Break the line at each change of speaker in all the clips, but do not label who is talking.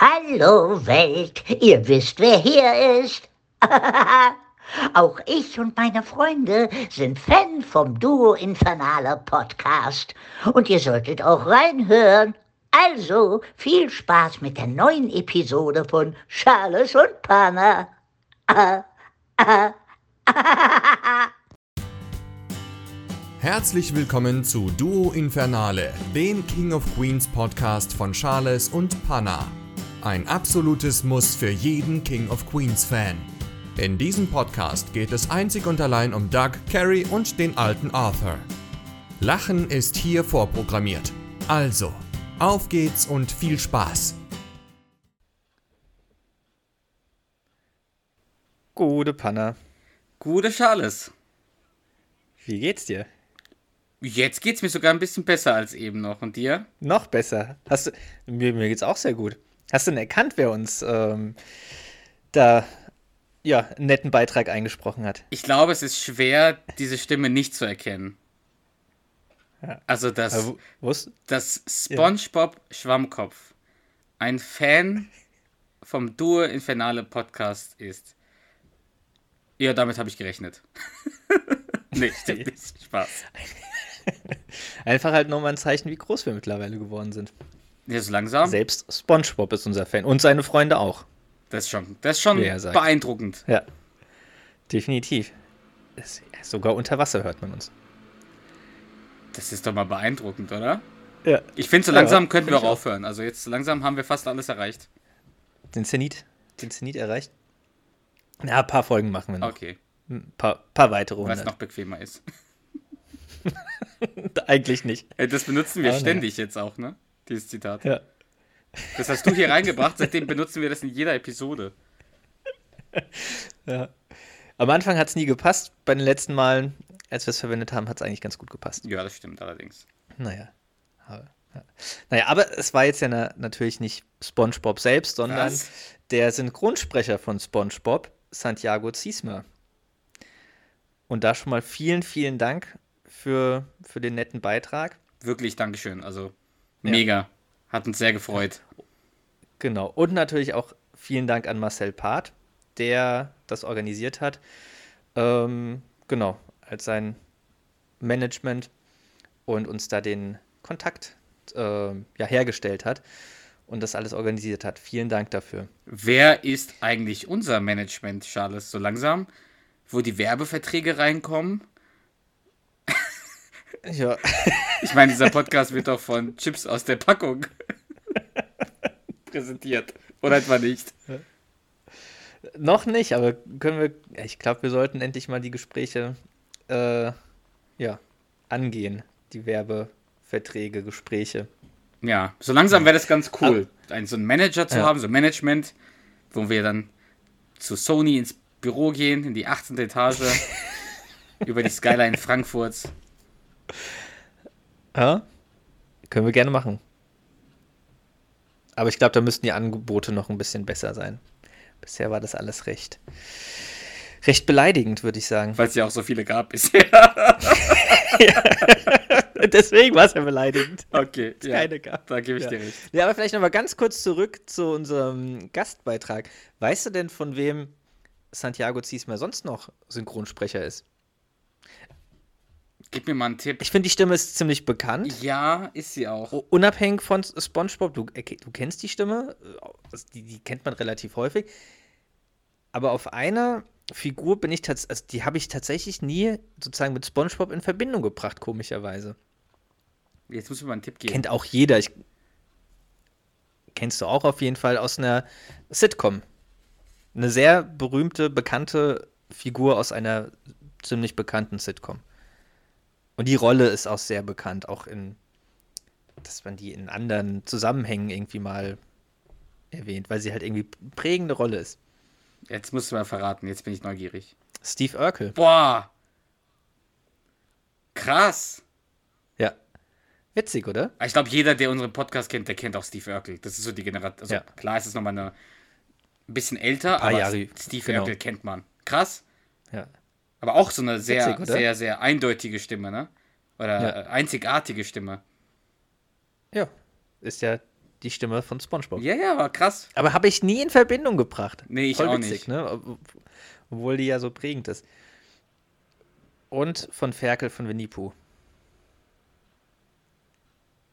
Hallo Welt, ihr wisst, wer hier ist. Auch ich und meine Freunde sind Fan vom Duo Infernale Podcast. Und ihr solltet auch reinhören. Also viel Spaß mit der neuen Episode von Charles und Pana.
Herzlich willkommen zu Duo Infernale, dem King of Queens Podcast von Charles und Panna. Ein absolutes Muss für jeden King of Queens Fan. In diesem Podcast geht es einzig und allein um Doug, Carrie und den alten Arthur. Lachen ist hier vorprogrammiert. Also, auf geht's und viel Spaß.
Gute Panna.
Gute Charles.
Wie geht's dir?
Jetzt geht's mir sogar ein bisschen besser als eben noch. Und dir?
Noch besser. Hast du, mir, mir geht's auch sehr gut. Hast du denn erkannt, wer uns ähm, da ja, einen netten Beitrag eingesprochen hat?
Ich glaube, es ist schwer, diese Stimme nicht zu erkennen.
Ja.
Also,
wo's-
dass SpongeBob Schwammkopf ein Fan vom Duo Infernale Podcast ist. Ja, damit habe ich gerechnet. nee, stimmt nicht. Spaß.
Einfach halt nochmal ein Zeichen, wie groß wir mittlerweile geworden sind.
Ja, so langsam.
Selbst SpongeBob ist unser Fan und seine Freunde auch.
Das ist schon, das ist schon beeindruckend.
Ja, definitiv. Es, sogar unter Wasser hört man uns.
Das ist doch mal beeindruckend, oder?
Ja.
Ich finde, so langsam
Ja,
könnten wir auch aufhören. Also jetzt so langsam haben wir fast alles erreicht.
Den Zenit, den Zenit erreicht. Ja, ein paar Folgen machen wir noch.
Okay,
Ein paar, paar weitere
weil es noch bequemer ist.
Eigentlich nicht.
Das benutzen wir
ne.
ständig jetzt auch, ne? Dieses Zitat.
Ja.
Das hast du hier reingebracht, seitdem benutzen wir das in jeder Episode.
Ja. Am Anfang hat es nie gepasst. Bei den letzten Malen, als wir es verwendet haben, hat es eigentlich ganz gut gepasst.
Ja, das stimmt allerdings.
Naja. Aber, ja. Naja, aber es war jetzt ja na, natürlich nicht SpongeBob selbst, sondern
Was?
der Synchronsprecher von SpongeBob, Santiago Ziesmer. Und da schon mal vielen, vielen Dank für, für den netten Beitrag.
Wirklich, Dankeschön. Also. Mega. Hat uns sehr gefreut.
Genau. Und natürlich auch vielen Dank an Marcel Part, der das organisiert hat. Ähm, genau, als sein Management und uns da den Kontakt ähm, ja, hergestellt hat und das alles organisiert hat. Vielen Dank dafür.
Wer ist eigentlich unser Management, Charles? So langsam, wo die Werbeverträge reinkommen?
Ja,
Ich meine, dieser Podcast wird doch von Chips aus der Packung präsentiert. Oder etwa nicht?
noch nicht, aber können wir, ich glaube, wir sollten endlich mal die Gespräche äh, ja, angehen. Die Werbeverträge, Gespräche.
Ja, so langsam wäre das ganz cool, einen, so einen Manager zu
Ja.
haben, so ein Management, wo wir dann zu Sony ins Büro gehen, in die 18. Etage, über die Skyline Frankfurts.
Ja, können wir gerne machen. Aber ich glaube, da müssten die Angebote noch ein bisschen besser sein. Bisher war das alles recht, recht beleidigend, würde ich sagen.
Weil es ja auch so viele gab bisher.
Deswegen war es ja beleidigend.
Okay, ja,
keine gab.
da gebe ich
Ja.
dir recht.
Ja, aber vielleicht noch mal ganz kurz zurück zu unserem Gastbeitrag. Weißt du denn, von wem Santiago Ziesmer sonst noch Synchronsprecher ist?
Gib mir mal einen Tipp.
Ich finde, die Stimme ist ziemlich bekannt.
Ja, ist sie auch.
Unabhängig von SpongeBob, du, du kennst die Stimme, äh, die, die kennt man relativ häufig. Aber auf einer Figur bin ich tatsächlich, also die habe ich tatsächlich nie sozusagen mit SpongeBob in Verbindung gebracht, komischerweise.
Jetzt muss ich mal einen Tipp geben.
Kennt auch jeder. Ich, kennst du auch auf jeden Fall aus einer Sitcom. Eine sehr berühmte, bekannte Figur aus einer ziemlich bekannten Sitcom. Und die Rolle ist auch sehr bekannt, auch in, dass man die in anderen Zusammenhängen irgendwie mal erwähnt, weil sie halt irgendwie prägende Rolle ist.
Jetzt musst du mal verraten, jetzt bin ich neugierig.
Steve Urkel.
Boah! Krass!
Ja. Witzig, oder?
Ich glaube, jeder, der unseren Podcast kennt, der kennt auch Steve Urkel. Das ist so die Generation. Also
Ja.
klar ist es nochmal eine ein bisschen älter, aber
Jahre,
Steve
genau.
Urkel kennt man. Krass.
Ja.
Aber auch so eine sehr,
Witzig,
sehr, sehr eindeutige Stimme, ne? Oder
Ja.
äh, einzigartige Stimme.
Ja. Ist ja die Stimme von SpongeBob.
Ja, ja, war krass.
Aber habe ich nie in Verbindung gebracht.
Nee, ich
Voll
auch
witzig,
nicht.
Ne? Ob- Obwohl die ja so prägend ist. Und von Ferkel von Winnie Pooh.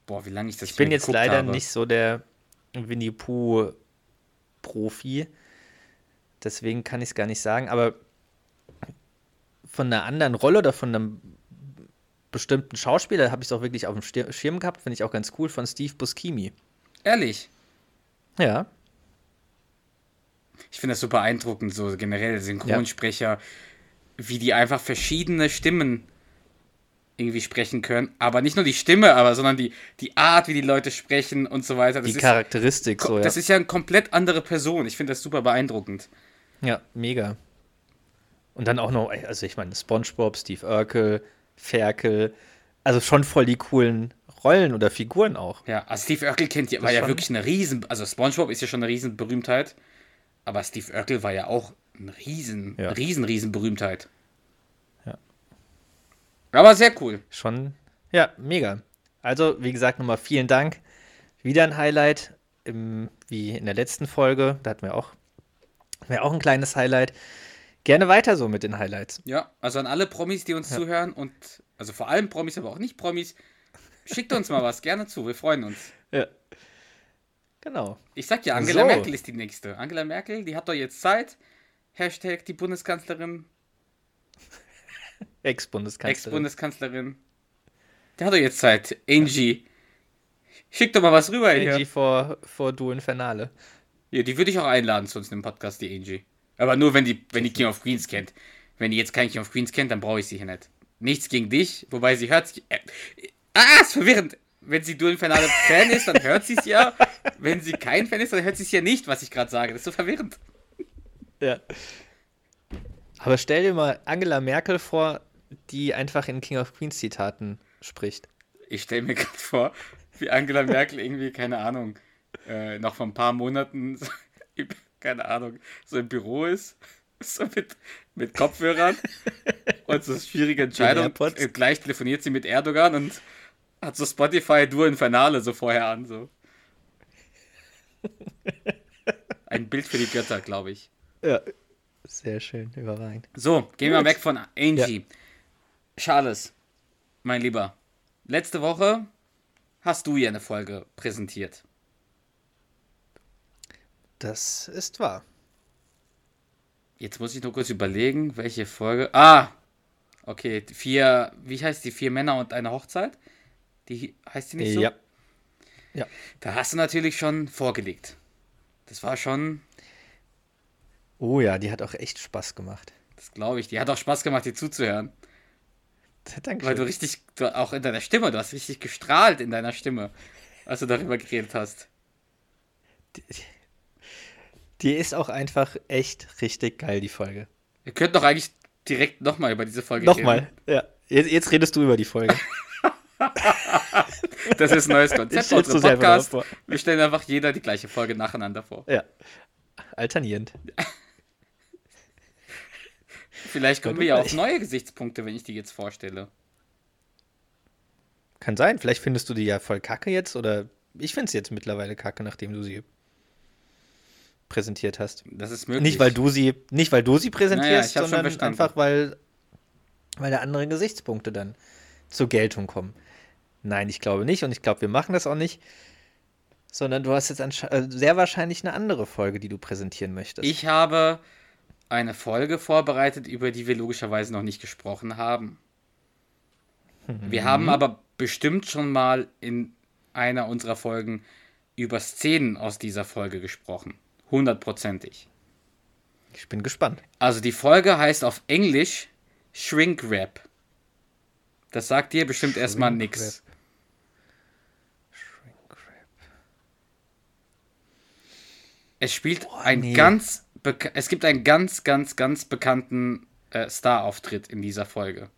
Boah, wie lange ich das
Ich bin jetzt leider
habe.
nicht so der Winnie Pooh-Profi. Deswegen kann ich es gar nicht sagen. Aber von einer anderen Rolle oder von einem bestimmten Schauspieler habe ich es auch wirklich auf dem Stir- Schirm gehabt. Finde ich auch ganz cool. Von Steve Buscemi.
Ehrlich.
Ja.
Ich finde das super beeindruckend, so generell Synchronsprecher, wie die einfach verschiedene Stimmen irgendwie sprechen können. Aber nicht nur die Stimme, aber sondern die, die Art, wie die Leute sprechen und so weiter. Das,
Die
ist,
Charakteristik so, ja.
das ist ja eine komplett andere Person. Ich finde das super beeindruckend.
Ja, mega. Und dann auch noch, also ich meine, SpongeBob, Steve Urkel, Ferkel, also schon voll die coolen Rollen oder Figuren auch.
Ja, also Steve Urkel kennt ja, war ja wirklich eine riesen, also SpongeBob ist ja schon eine riesen Berühmtheit, aber Steve Urkel war ja auch eine riesen,
Ja.
riesen, riesen Berühmtheit.
Ja.
Aber sehr cool.
Schon, ja, mega. Also, wie gesagt, nochmal vielen Dank. Wieder ein Highlight, im, wie in der letzten Folge. Da hatten wir auch, hatten wir auch ein kleines Highlight. Gerne weiter so mit den Highlights.
Ja, also an alle Promis, die uns zuhören und also vor allem Promis, aber auch nicht Promis, schickt uns mal was gerne zu, wir freuen uns.
Ja. Genau.
Ich sag ja, Angela
So.
Merkel ist die nächste. Angela Merkel, die hat doch jetzt Zeit. Hashtag die Bundeskanzlerin,
Ex-Bundeskanzlerin.
Ex-Bundeskanzlerin. Die hat doch jetzt Zeit. Angie. Schick doch mal was rüber
Angie
hier.
vor, vor Du Infernale.
Ja, die würde ich auch einladen zu uns im Podcast, die Angie. Aber nur, wenn die, wenn die King of Queens kennt. Wenn die jetzt kein King of Queens kennt, dann brauche ich sie hier nicht. Nichts gegen dich, wobei sie hört sich. Äh, ah, ist verwirrend. Wenn sie Duel Infernale Fan ist, dann hört sie es ja. Wenn sie kein Fan ist, dann hört sie es ja nicht, was ich gerade sage. Das ist so verwirrend.
Ja. Aber stell dir mal Angela Merkel vor, die einfach in King of Queens Zitaten spricht.
Ich stelle mir gerade vor, wie Angela Merkel irgendwie, keine Ahnung, äh, noch vor ein paar Monaten, keine Ahnung, so im Büro ist, so mit, mit Kopfhörern und so schwierige Entscheidung. Äh, Gleich telefoniert sie mit Erdogan und hat so Spotify Duo Infernale so vorher an. So. Ein Bild für die Götter, glaube ich.
Ja. Sehr schön, überragend.
So, gehen wir weg von Angie. Charles, mein Lieber, letzte Woche hast du ja eine Folge präsentiert.
Das ist wahr.
Jetzt muss ich nur kurz überlegen, welche Folge. Ah! Okay, vier, wie heißt die? Vier Männer und eine Hochzeit? Die heißt die nicht so?
Ja.
Da hast du natürlich schon vorgelegt. Das war schon,
Oh ja, die hat auch echt Spaß gemacht.
das glaube ich, die hat auch Spaß gemacht, dir zuzuhören.
Danke.
Weil du richtig, du, auch in deiner Stimme, du hast richtig gestrahlt in deiner Stimme, als du darüber geredet hast.
Die ist auch einfach echt richtig geil, die Folge.
Wir könnten doch eigentlich direkt nochmal über diese Folge
Nochmal. Ja. Jetzt, jetzt redest du über die Folge.
Das ist ein neues Konzept für unseren Podcast. Wir stellen einfach jeder die gleiche Folge nacheinander vor.
Ja. Alternierend.
Vielleicht kommen wir ja auf
gleich.
neue Gesichtspunkte, wenn ich die jetzt vorstelle.
Kann sein. Vielleicht findest du die ja voll kacke jetzt oder ich finde es jetzt mittlerweile kacke, nachdem du sie präsentiert hast.
Das ist möglich.
Nicht weil du sie, nicht weil du sie präsentierst,
Naja,
sondern einfach weil, weil da andere Gesichtspunkte dann zur Geltung kommen. Nein, ich glaube nicht und ich glaube, wir machen das auch nicht. Sondern du hast jetzt äh, sehr wahrscheinlich eine andere Folge, die du präsentieren möchtest.
Ich habe eine Folge vorbereitet, über die wir logischerweise noch nicht gesprochen haben. Wir
Mhm.
haben aber bestimmt schon mal in einer unserer Folgen über Szenen aus dieser Folge gesprochen. Hundertprozentig.
Ich bin gespannt.
Also die Folge heißt auf Englisch Shrink Rap. Das sagt dir bestimmt erstmal
Shrink
nix. Es spielt ein
nee.
ganz es gibt einen ganz ganz ganz bekannten äh, Star-Auftritt in dieser Folge.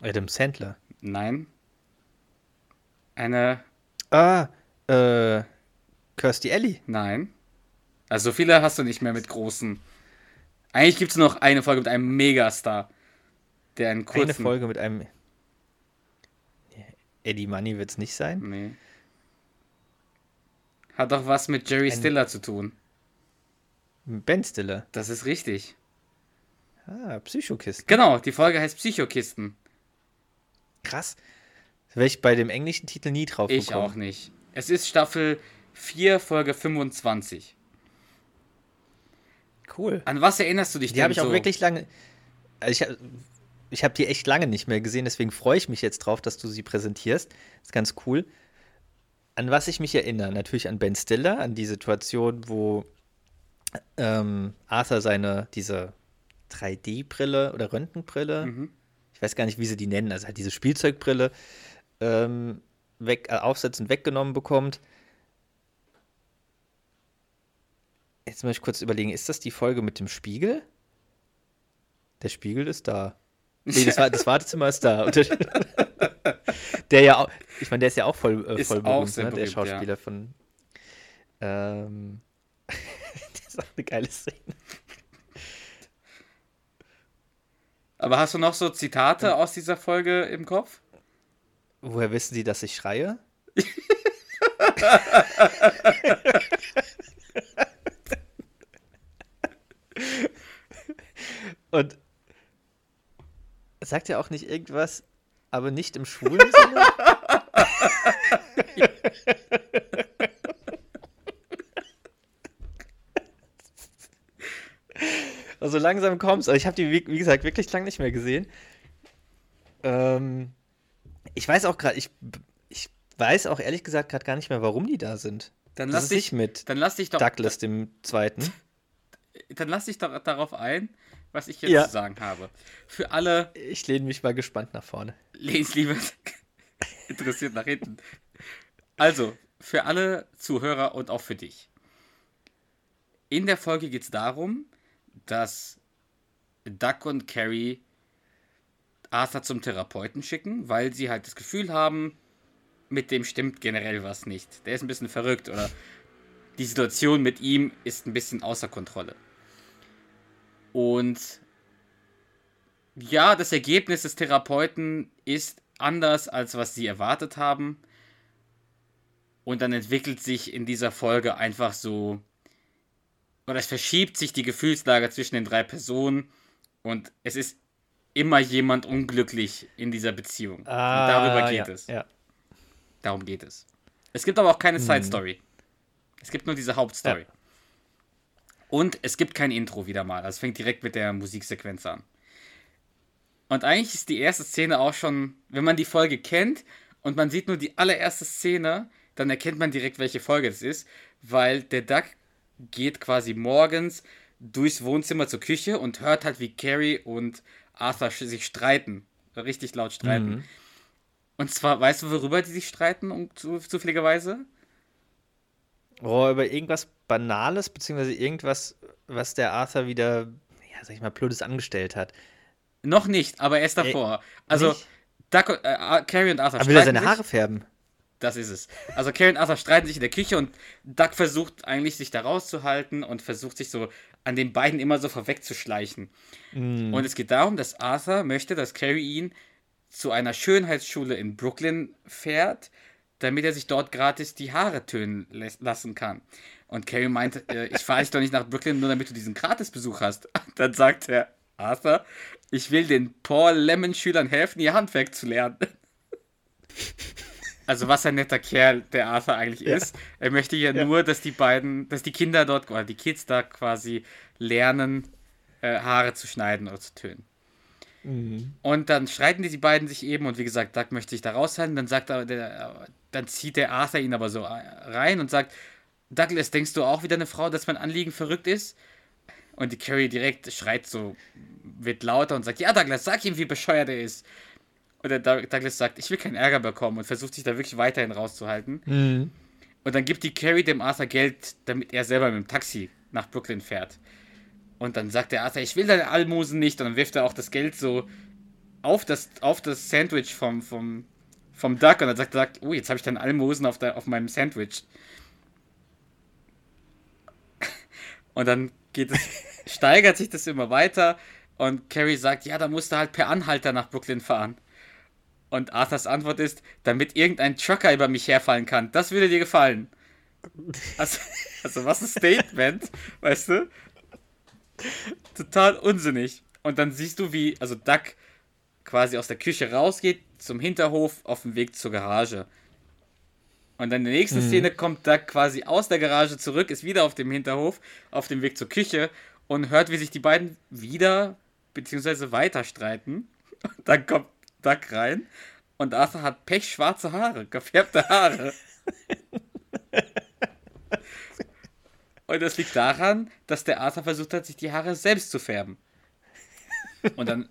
Adam Sandler.
Nein. Eine
Ah, äh, Kirstie Alley.
nein. Also so viele hast du nicht mehr mit großen. Eigentlich gibt es noch eine Folge mit einem Megastar, der einen kurzen
Eine Folge mit einem Eddie Money wird es nicht sein.
Nee. Hat doch was mit Jerry
Ein-
Stiller zu tun.
Ben Stiller.
Das ist richtig.
Ah, Psychokisten.
Genau, die Folge heißt Psychokisten.
Krass. Wäre ich bei dem englischen Titel nie drauf
Ich
gekommen.
auch nicht. Es ist Staffel 4, Folge 25.
Cool.
An was erinnerst du dich
Die habe ich auch
so?
wirklich lange. Also ich, hab- ich habe die echt lange nicht mehr gesehen, deswegen freue ich mich jetzt drauf, dass du sie präsentierst. ist ganz cool. An was ich mich erinnere? Natürlich an Ben Stiller, an die Situation, wo ähm, Arthur seine, diese 3D-Brille oder Röntgenbrille,
Mhm.
ich weiß gar nicht, wie sie die nennen, also halt diese Spielzeugbrille, ähm, weg, äh, aufsetzend weggenommen bekommt. Jetzt muss ich kurz überlegen, ist das die Folge mit dem Spiegel? Der Spiegel ist da. Nee, das, war, das Wartezimmer ist da. Der, der ja auch, ich meine, der ist ja auch voll, äh, voll berühmt, ne? der
berühmt, ja.
Schauspieler von. Ähm, das ist auch eine geile Szene.
Aber hast du noch so Zitate aus dieser Folge im Kopf?
Woher wissen Sie, dass ich schreie? Und sagt ja auch nicht irgendwas, aber nicht im schwulen Sinne? also langsam kommt's. Also ich habe die, wie, gesagt, wirklich lang nicht mehr gesehen. Ähm, ich weiß auch gerade, ich, ich weiß auch ehrlich gesagt gerade gar nicht mehr, warum die da sind.
Dann lass dich,
mit
dann lass dich doch,
Douglas dem Zweiten.
Dann lass dich doch darauf ein, was ich jetzt
Ja.
zu sagen habe. Für alle,
Ich lehne mich mal gespannt nach vorne.
lehns lieber interessiert nach hinten. Also, für alle Zuhörer und auch für dich. In der Folge geht es darum, dass Duck und Carrie Arthur zum Therapeuten schicken, weil sie halt das Gefühl haben, mit dem stimmt generell was nicht. Der ist ein bisschen verrückt oder die Situation mit ihm ist ein bisschen außer Kontrolle. Und ja, das Ergebnis des Therapeuten ist anders, als was sie erwartet haben. Und dann entwickelt sich in dieser Folge einfach so, oder es verschiebt sich die Gefühlslage zwischen den drei Personen und es ist immer jemand unglücklich in dieser Beziehung. und darüber geht
Ah, ja,
es.
Ja.
Darum geht es. Es gibt aber auch keine Side Story. Es gibt nur diese Hauptstory.
Ja.
Und es gibt kein Intro wieder mal. Also es fängt direkt mit der Musiksequenz an. Und eigentlich ist die erste Szene auch schon, wenn man die Folge kennt und man sieht nur die allererste Szene, dann erkennt man direkt, welche Folge das ist, weil der Duck geht quasi morgens durchs Wohnzimmer zur Küche und hört halt, wie Carrie und Arthur sich streiten. Richtig laut streiten.
Mhm.
Und zwar, weißt du, worüber die sich streiten, um, zu, zufälligerweise?
Oh, über irgendwas Banales, beziehungsweise irgendwas, was der Arthur wieder, ja, sag ich mal, Blödes angestellt hat.
Noch nicht, aber erst davor. also,
nicht?
Duck, äh, Ar- Carrie und Arthur
Aber will er seine
sich.
Haare färben?
Das ist es. Also Carrie und Arthur streiten sich in der Küche und Duck versucht eigentlich sich da rauszuhalten und versucht sich so an den beiden immer so vorwegzuschleichen. Und es geht darum, dass Arthur möchte, dass Carrie ihn zu einer Schönheitsschule in Brooklyn fährt, damit er sich dort gratis die Haare tönen lassen kann. Und Carrie meint, äh, ich fahre dich doch nicht nach Brooklyn, nur damit du diesen Gratisbesuch hast. Dann sagt er, Arthur, ich will den Paul Lemon-Schülern helfen, ihr Handwerk zu lernen. Also was ein netter Kerl der Arthur eigentlich ist. Er möchte ja, nur, dass die beiden, dass die Kinder dort, oder die Kids da quasi lernen, äh, Haare zu schneiden oder zu tönen. Und dann streiten die, die beiden sich eben und wie gesagt, Doug möchte sich da raushalten. Dann sagt er, der, dann zieht der Arthur ihn aber so rein und sagt, Douglas, denkst du auch wieder eine Frau, dass mein Anliegen verrückt ist? Und die Carrie direkt schreit so, wird lauter und sagt, ja Douglas, sag ihm, wie bescheuert er ist. Und der Doug- Douglas sagt, ich will keinen Ärger bekommen und versucht sich da wirklich weiterhin rauszuhalten. Und dann gibt die Carrie dem Arthur Geld, damit er selber mit dem Taxi nach Brooklyn fährt. Und dann sagt der Arthur, ich will deine Almosen nicht. Und dann wirft er auch das Geld so auf das, auf das Sandwich vom, vom, vom Duck. Und dann sagt der Duck, oh, jetzt habe ich deine Almosen auf, der, auf meinem Sandwich. Und dann geht es, steigert sich das immer weiter. Und Carrie sagt, ja, da musst du halt per Anhalter nach Brooklyn fahren. Und Arthurs Antwort ist, damit irgendein Trucker über mich herfallen kann. Das würde dir gefallen. Also, also was ein Statement, weißt du? Total unsinnig. Und dann siehst du, wie, also Duck quasi aus der Küche rausgeht, zum Hinterhof auf dem Weg zur Garage. Und dann in der nächsten mhm. Szene kommt Duck quasi aus der Garage zurück, ist wieder auf dem Hinterhof, auf dem Weg zur Küche und hört, wie sich die beiden wieder bzw. weiter streiten. Und dann kommt Duck rein und Arthur hat pechschwarze Haare, gefärbte Haare. und das liegt daran, dass der Arthur versucht hat, sich die Haare selbst zu färben. Und dann.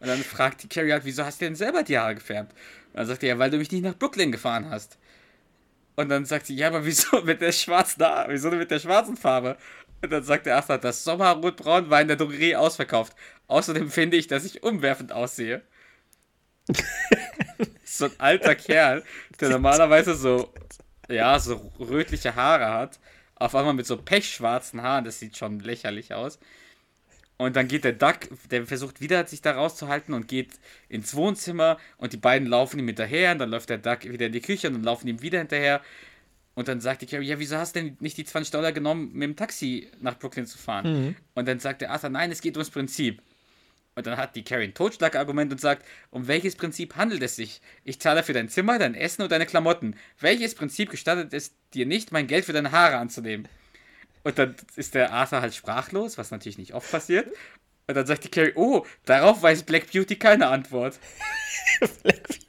Und dann fragt die Carrie halt, wieso hast du denn selber die Haare gefärbt? Und dann sagt er, ja, weil du mich nicht nach Brooklyn gefahren hast. Und dann sagt sie, ja, aber wieso mit der schwarzen Haare? Wieso mit der schwarzen Farbe? Und dann sagt der Arthur, das Sommerrotbraun war in der Drogerie ausverkauft. Außerdem finde ich, dass ich umwerfend aussehe. so ein alter Kerl, der normalerweise so, ja, so rötliche Haare hat. Auf einmal mit so pechschwarzen Haaren, das sieht schon lächerlich aus. Und dann geht der Duck, der versucht wieder sich da rauszuhalten und geht ins Wohnzimmer und die beiden laufen ihm hinterher und dann läuft der Duck wieder in die Küche und dann laufen ihm wieder hinterher. Und dann sagt die Carrie, ja, wieso hast du denn nicht die 20 Dollar genommen, mit dem Taxi nach Brooklyn zu fahren? Mhm. Und dann sagt der Arthur, nein, es geht ums Prinzip. Und dann hat die Carrie ein Totschlagargument und sagt, um welches Prinzip handelt es sich? Ich zahle für dein Zimmer, dein Essen und deine Klamotten. Welches Prinzip gestattet es dir nicht, mein Geld für deine Haare anzunehmen? Und dann ist der Arthur halt sprachlos, was natürlich nicht oft passiert. Und dann sagt die Carrie, oh, darauf weiß Black Beauty keine Antwort. Black Beauty.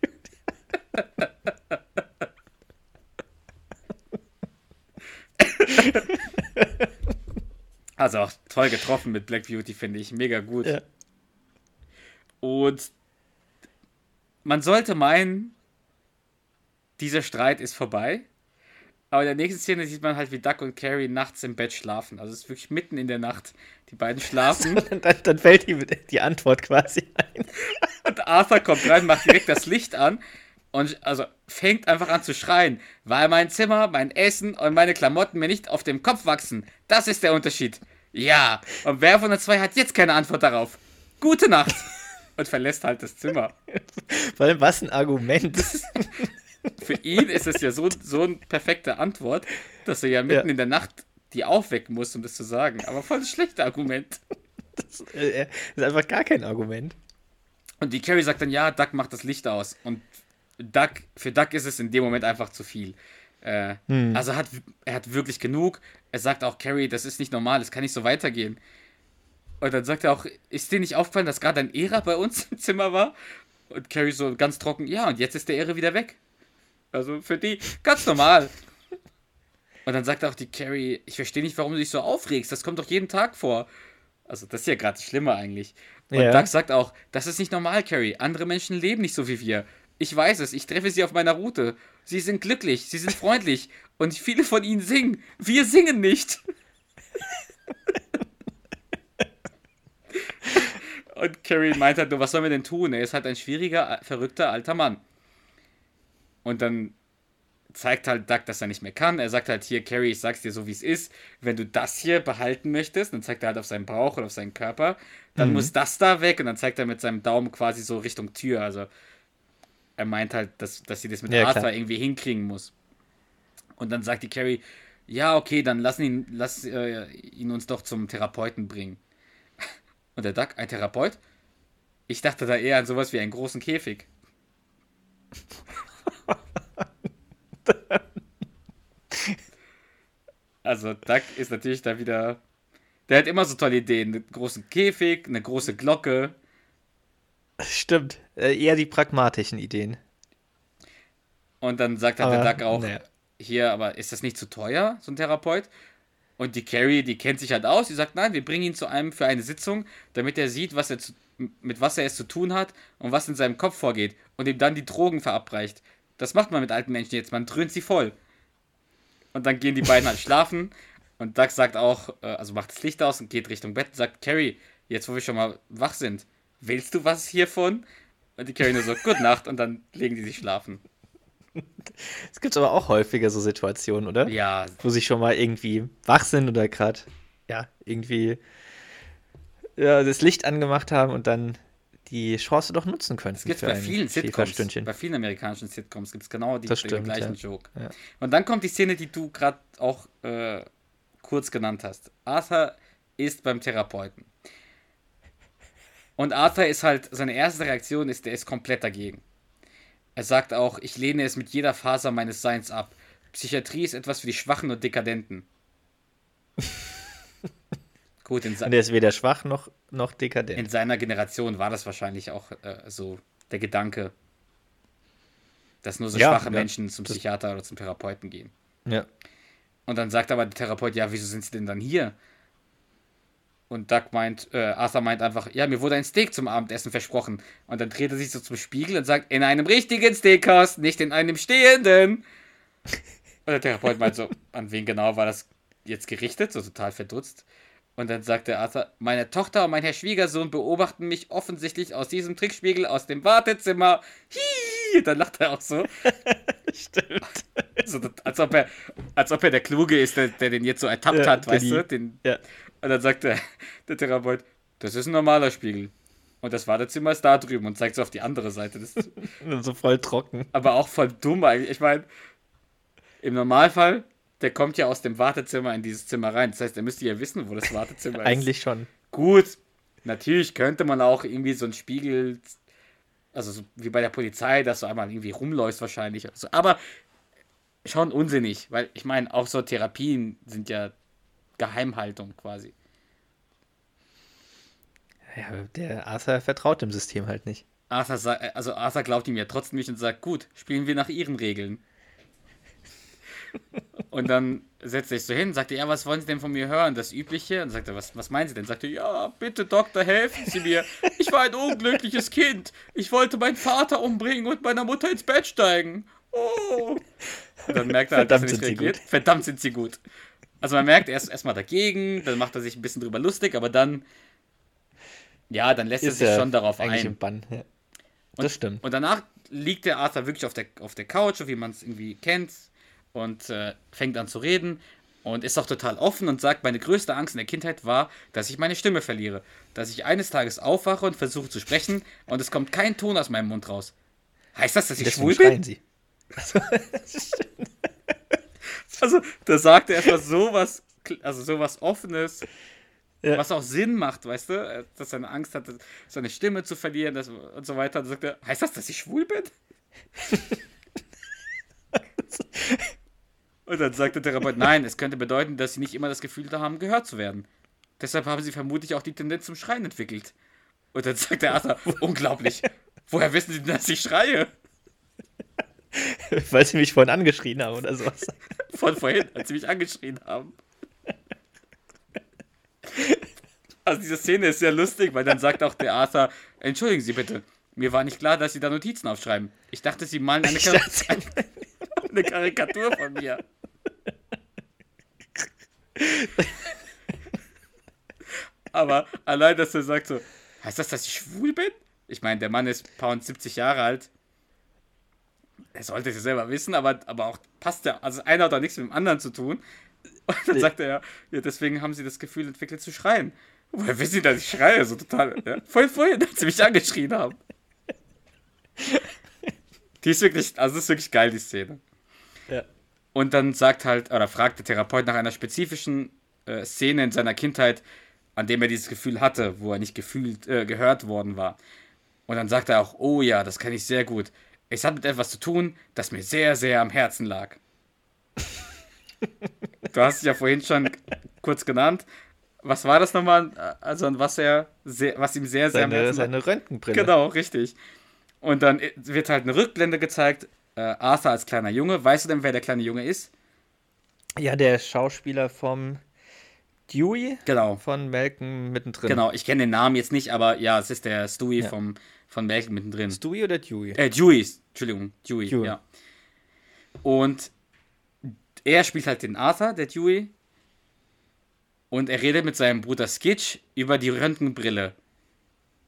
also auch toll getroffen mit Black Beauty, finde ich. Mega gut. Ja. Und man sollte meinen, dieser Streit ist vorbei. Aber in der nächsten Szene sieht man halt, wie Duck und Carrie nachts im Bett schlafen. Also es ist wirklich mitten in der Nacht. Die beiden schlafen.
dann, dann, fällt ihm die Antwort quasi ein.
Und Arthur kommt rein, macht direkt das Licht an und also fängt einfach an zu schreien, weil mein Zimmer, mein Essen und meine Klamotten mir nicht auf dem Kopf wachsen. Das ist der Unterschied. Ja, und wer von den zwei hat jetzt keine Antwort darauf? Gute Nacht. Und verlässt halt das Zimmer.
Vor allem, was ein Argument.
für ihn ist es ja so, so eine perfekte Antwort, dass er ja mitten ja. in der Nacht die aufwecken muss, um das zu sagen. Aber voll das schlechte Argument.
Das äh, ist einfach gar kein Argument.
Und die Carrie sagt dann, ja, Duck macht das Licht aus. Und Duck, für Duck ist es in dem Moment einfach zu viel. Äh, hm. Also hat, er hat wirklich genug. Er sagt auch, Carrie, das ist nicht normal, es kann nicht so weitergehen. Und dann sagt er auch, ist dir nicht aufgefallen, dass gerade ein Ära bei uns im Zimmer war? Und Carrie so ganz trocken, ja, und jetzt ist der Ehre wieder weg. Also für die ganz normal. Und dann sagt auch die Carrie, ich verstehe nicht, warum du dich so aufregst. Das kommt doch jeden Tag vor. Also das ist ja gerade schlimmer eigentlich. Und ja. Doug sagt auch, das ist nicht normal, Carrie. Andere Menschen leben nicht so wie wir. Ich weiß es, ich treffe sie auf meiner Route. Sie sind glücklich, sie sind freundlich und viele von ihnen singen. Wir singen nicht. und Carrie meint halt nur, was sollen wir denn tun? Er ist halt ein schwieriger, verrückter alter Mann. Und dann zeigt halt Doug, dass er nicht mehr kann. Er sagt halt hier, Carrie, ich sag's dir so, wie es ist. Wenn du das hier behalten möchtest, dann zeigt er halt auf seinen Bauch oder auf seinen Körper. Dann mhm. muss das da weg und dann zeigt er mit seinem Daumen quasi so Richtung Tür. Also er meint halt, dass, dass sie das mit ja, Arthur klar. irgendwie hinkriegen muss. Und dann sagt die Carrie, ja, okay, dann lass ihn, lass äh, ihn uns doch zum Therapeuten bringen. Und der Duck, ein Therapeut? Ich dachte da eher an sowas wie einen großen Käfig. also, Duck ist natürlich da wieder. Der hat immer so tolle Ideen. Einen großen Käfig, eine große Glocke.
Stimmt. Äh, eher die pragmatischen Ideen.
Und dann sagt halt der Duck auch: nee. Hier, aber ist das nicht zu teuer, so ein Therapeut? Und die Carrie, die kennt sich halt aus. Die sagt: Nein, wir bringen ihn zu einem für eine Sitzung, damit er sieht, was er zu, mit was er es zu tun hat und was in seinem Kopf vorgeht. Und ihm dann die Drogen verabreicht. Das macht man mit alten Menschen jetzt. Man dröhnt sie voll. Und dann gehen die beiden halt schlafen. Und Doug sagt auch, äh, also macht das Licht aus und geht Richtung Bett und sagt, Carrie, jetzt wo wir schon mal wach sind, willst du was hiervon? Und die Carrie nur so, gute Nacht und dann legen die sich schlafen.
Es gibt aber auch häufiger so Situationen, oder?
Ja.
Wo sie schon mal irgendwie wach sind oder gerade, ja, irgendwie ja, das Licht angemacht haben und dann die Chance doch nutzen könnten.
Es gibt bei vielen Sitcoms, bei vielen amerikanischen Sitcoms gibt es genau die,
Das
den
stimmt,
gleichen
ja.
Joke.
Ja.
Und dann kommt die Szene, die du gerade auch äh, kurz genannt hast. Arthur ist beim Therapeuten. Und Arthur ist halt, seine erste Reaktion ist, der ist komplett dagegen. Er sagt auch, ich lehne es mit jeder Faser meines Seins ab. Psychiatrie ist etwas für die Schwachen und Dekadenten. Gut, in,
Und der ist weder schwach noch, noch
in
dekadent.
seiner Generation war das wahrscheinlich auch äh, so der Gedanke, dass nur so
Ja,
schwache
ja.
Menschen zum Psychiater oder zum Therapeuten gehen.
Ja.
Und dann sagt aber der Therapeut, ja, wieso sind sie denn dann hier? Und Doug meint, äh, Arthur meint einfach, ja, mir wurde ein Steak zum Abendessen versprochen. Und dann dreht er sich so zum Spiegel und sagt, in einem richtigen Steakhouse, nicht in einem stehenden. Und der Therapeut meint so, an wen genau war das jetzt gerichtet? So total verdutzt. Und dann sagt der Arthur, meine Tochter und mein Herr Schwiegersohn beobachten mich offensichtlich aus diesem Trickspiegel aus dem Wartezimmer. Hihi! Dann lacht er auch so.
Stimmt.
so als, ob er, als ob er der Kluge ist, der, der den jetzt so ertappt
Ja,
hat, weißt
die-
du? Den,
Ja.
Und dann sagt der, der Therapeut, das ist ein normaler Spiegel. Und das Wartezimmer ist da drüben und zeigt so auf die andere Seite. Das ist
So voll trocken.
aber auch voll dumm eigentlich. Ich meine, im Normalfall, der kommt ja aus dem Wartezimmer in dieses Zimmer rein. Das heißt, er müsste ja wissen, wo das Wartezimmer ist.
Eigentlich schon.
Gut, natürlich könnte man auch irgendwie so einen Spiegel, also so wie bei der Polizei, dass du einmal irgendwie rumläufst wahrscheinlich. So. Aber schon unsinnig, weil ich meine, auch so Therapien sind ja Geheimhaltung quasi.
Ja, der Arthur vertraut dem System halt nicht.
Arthur, sa- äh, also Arthur glaubt ihm ja trotzdem nicht und sagt, gut, spielen wir nach ihren Regeln. Und dann setzt er sich so hin, sagt er, ja, was wollen Sie denn von mir hören? Das Übliche? Und sagt er, was, was meinen Sie denn? Sagt er, ja, bitte, Doktor, helfen Sie mir. Ich war ein unglückliches Kind. Ich wollte meinen Vater umbringen und meiner Mutter ins Bett steigen. Oh. Und dann merkt er halt, dass er
Verdammt
nicht
sind sie
reagiert. Verdammt sind sie gut. Also man merkt erst erstmal dagegen, dann macht er sich ein bisschen drüber lustig, aber dann, ja, dann lässt er sich
er
schon darauf
eigentlich
ein.
im Bann. Ja. Das stimmt.
Und danach liegt der Arthur wirklich auf der, auf der Couch, so wie man es irgendwie kennt, und äh, fängt an zu reden und ist auch total offen und sagt, meine größte Angst in der Kindheit war, dass ich meine Stimme verliere. Dass ich eines Tages aufwache und versuche zu sprechen und es kommt kein Ton aus meinem Mund raus. Heißt das, dass ich
Deswegen
schwul bin?
sie.
Also, da sagt er etwas sowas, also sowas Offenes,
Ja.
was auch Sinn macht, weißt du? Äh, Dass er eine Angst hat, seine Stimme zu verlieren das, und so weiter. Dann sagt er, heißt das, dass ich schwul bin? und dann sagt der Therapeut, nein, es könnte bedeuten, dass sie nicht immer das Gefühl haben, gehört zu werden. Deshalb haben sie vermutlich auch die Tendenz zum Schreien entwickelt. Und dann sagt der Arthur, unglaublich, woher wissen sie denn, dass ich schreie?
Weil sie mich vorhin angeschrien haben oder sowas.
Von vorhin, als sie mich angeschrien haben. Also diese Szene ist sehr lustig, weil dann sagt auch der Arthur, entschuldigen Sie bitte, mir war nicht klar, dass Sie da Notizen aufschreiben. Ich dachte, Sie malen eine, Kar eine Karikatur von mir. Aber allein, dass er sagt so, heißt das, dass ich schwul bin? Ich meine, der Mann ist Pound 70 Jahre alt. Er sollte es ja selber wissen, aber, aber auch passt ja. Also einer hat auch nichts mit dem anderen zu tun. Und dann
Nee.
sagt er ja, deswegen haben sie das Gefühl entwickelt zu schreien. Woher wissen sie, dass ich schreie? So total. Ja? Vorhin, vorhin, als sie mich angeschrien haben. Die ist wirklich, also das ist wirklich geil, die Szene.
Ja.
Und dann sagt halt, oder fragt der Therapeut nach einer spezifischen äh, Szene in seiner Kindheit, an dem er dieses Gefühl hatte, wo er nicht gefühlt, äh, gehört worden war. Und dann sagt er auch, oh ja, das kann ich sehr gut. Es hat mit etwas zu tun, das mir sehr, sehr am Herzen lag. du hast es ja vorhin schon kurz genannt. Was war das nochmal? Also an was er sehr, was ihm sehr, sehr am
Seine,
Herzen lag?
seine Röntgenbrille.
Genau, richtig. Und dann wird halt eine Rückblende gezeigt. Äh, Arthur als kleiner Junge. Weißt du denn, wer der kleine Junge ist?
Ja, der Schauspieler vom Dewey
Genau.
von Malcolm mittendrin.
Genau, ich kenne den Namen jetzt nicht, aber ja, es ist der Stewie
Ja.
vom, von Malcolm mittendrin.
Stewie oder Dewey?
Äh, Dewey, Entschuldigung, Dewey,
Dewey.
ja. Und er spielt halt den Arthur, der Dewey. Und er redet mit seinem Bruder Skitch über die Röntgenbrille,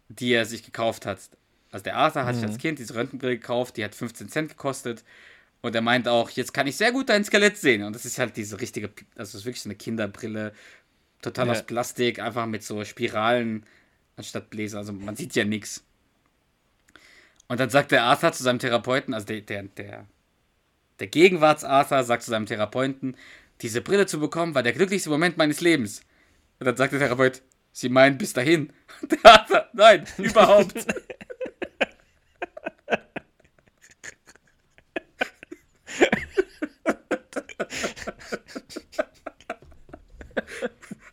die er sich gekauft hat. Also der Arthur hat sich als Kind diese Röntgenbrille gekauft, die hat 15 Cent gekostet. Und er meint auch, jetzt kann ich sehr gut dein Skelett sehen. Und das ist halt diese richtige, also das ist wirklich so eine Kinderbrille, total
Ja.
aus Plastik, einfach mit so Spiralen anstatt Bläser. Also man sieht ja nichts. Und dann sagt der Arthur zu seinem Therapeuten, also der, der, der, der Gegenwarts-Arthur sagt zu seinem Therapeuten, diese Brille zu bekommen war der glücklichste Moment meines Lebens. Und dann sagt der Therapeut, Sie meinen bis dahin? Und der Arthur, nein, überhaupt.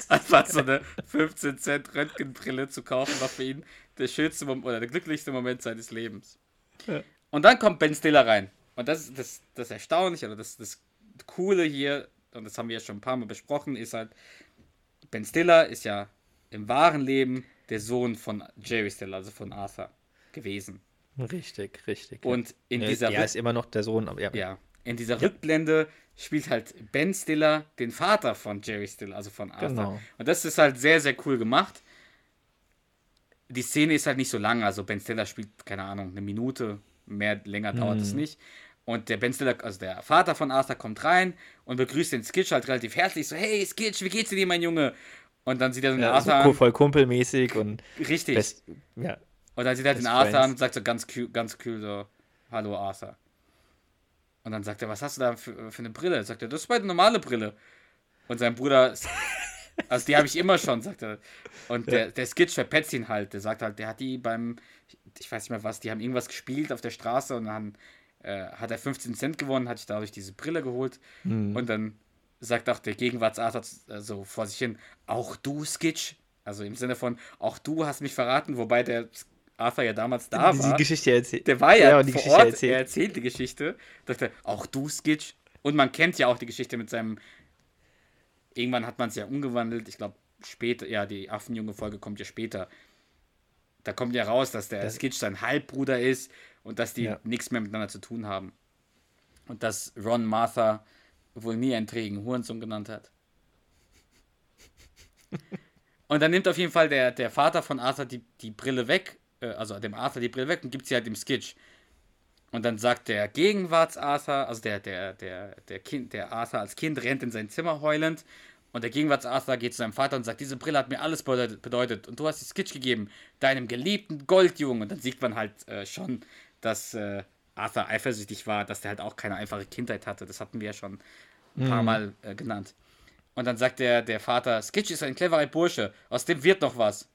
Einfach so eine 15 Cent Röntgenbrille zu kaufen, war für ihn der schönste Moment oder der glücklichste Moment seines Lebens.
Ja.
Und dann kommt Ben Stiller rein. Und das ist das, das Erstaunliche oder das, das Coole hier, und das haben wir ja schon ein paar Mal besprochen, ist halt, Ben Stiller ist ja im wahren Leben der Sohn von Jerry Stiller, also von Arthur, gewesen.
Richtig, richtig.
Und in
ja.
dieser
Er
Rück-
ist immer noch der Sohn, aber ja.
ja, in dieser Rückblende spielt halt Ben Stiller den Vater von Jerry Stiller, also von Arthur.
Genau.
Und das ist halt sehr, sehr cool gemacht. Die Szene ist halt nicht so lang, also Ben Stiller spielt, keine Ahnung, eine Minute, mehr, länger dauert
Mhm.
es nicht. Und der Ben Stiller, also der Vater von Arthur, kommt rein und begrüßt den Skitch halt relativ herzlich, so, hey Skitch, wie geht's dir, mein Junge? Und dann sieht er den
Ja,
Arthur
so
an.
voll kumpelmäßig und
Richtig.
best, ja.
Und dann sieht er den Arthur
friends.
an und sagt so ganz kühl, ganz kühl so, hallo Arthur. Und dann sagt er, was hast du da für, für eine Brille? Sagt er, das ist meine normale Brille. Und sein Bruder, also die habe ich immer schon, sagt er. Und der, der Skitch verpetzt ihn halt. Der sagt halt, der hat die beim, ich weiß nicht mehr was, die haben irgendwas gespielt auf der Straße und dann äh, hat er 15 Cent gewonnen, hat sich dadurch diese Brille geholt. Und dann sagt auch der Gegenwartsarthur äh, so vor sich hin, auch du, Skitch? Also im Sinne von, auch du hast mich verraten, wobei der Arthur ja damals da
Diese
war.
Geschichte erzählt.
Der war ja,
und die
vor
Geschichte
Ort,
erzählt.
er erzählt die Geschichte. Sagt er, auch du, Skitch? Und man kennt ja auch die Geschichte mit seinem. Irgendwann hat man es ja umgewandelt. Ich glaube, später, ja, die Affenjunge-Folge kommt ja später. Da kommt ja raus, dass der
Das-
Skitch sein Halbbruder ist und dass die
Ja.
nichts mehr miteinander zu tun haben. Und dass Ron Martha wohl nie einen trägen Hurensohn genannt hat. Und dann nimmt auf jeden Fall der, der Vater von Arthur die, die Brille weg, äh, also dem Arthur die Brille weg und gibt sie halt dem Skitch. Und dann sagt der Gegenwarts-Arthur, also der, der, der, der, kind, der Arthur als Kind rennt in sein Zimmer heulend. Und der Gegenwarts-Arthur geht zu seinem Vater und sagt, diese Brille hat mir alles bedeutet. Und du hast die Skitch gegeben, deinem geliebten Goldjungen. Und dann sieht man halt äh, schon, dass äh, Arthur eifersüchtig war, dass der halt auch keine einfache Kindheit hatte. Das hatten wir ja schon ein paar Mal äh, genannt. Und dann sagt der, der Vater, Skitch ist ein cleverer Bursche, aus dem wird noch was.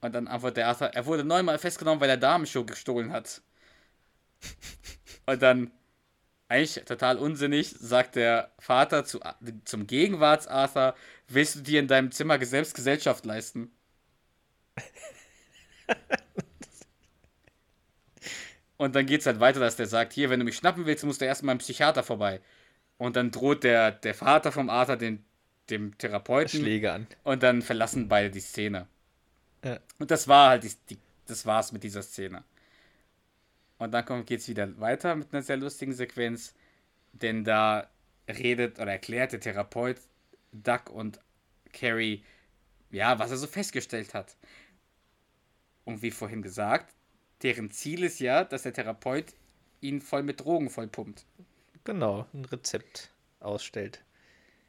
Und dann antwortet der Arthur, er wurde neunmal festgenommen, weil er Damenschuh gestohlen hat. Und dann, eigentlich total unsinnig, sagt der Vater zu, zum Gegenwarts-Arthur, willst du dir in deinem Zimmer selbst Gesellschaft leisten? Und dann geht es halt weiter, dass der sagt, hier, wenn du mich schnappen willst, musst du erst mal beim Psychiater vorbei. Und dann droht der, der Vater vom Arthur den, dem Therapeuten.
Schläge an.
Und dann verlassen beide die Szene.
Ja.
Und das war halt die, die, das war's mit dieser Szene. Und dann kommt, geht's wieder weiter mit einer sehr lustigen Sequenz, denn da redet oder erklärt der Therapeut Duck und Carrie, ja, was er so festgestellt hat. Und wie vorhin gesagt, deren Ziel ist ja, dass der Therapeut ihn voll mit Drogen vollpumpt.
Genau, ein Rezept ausstellt.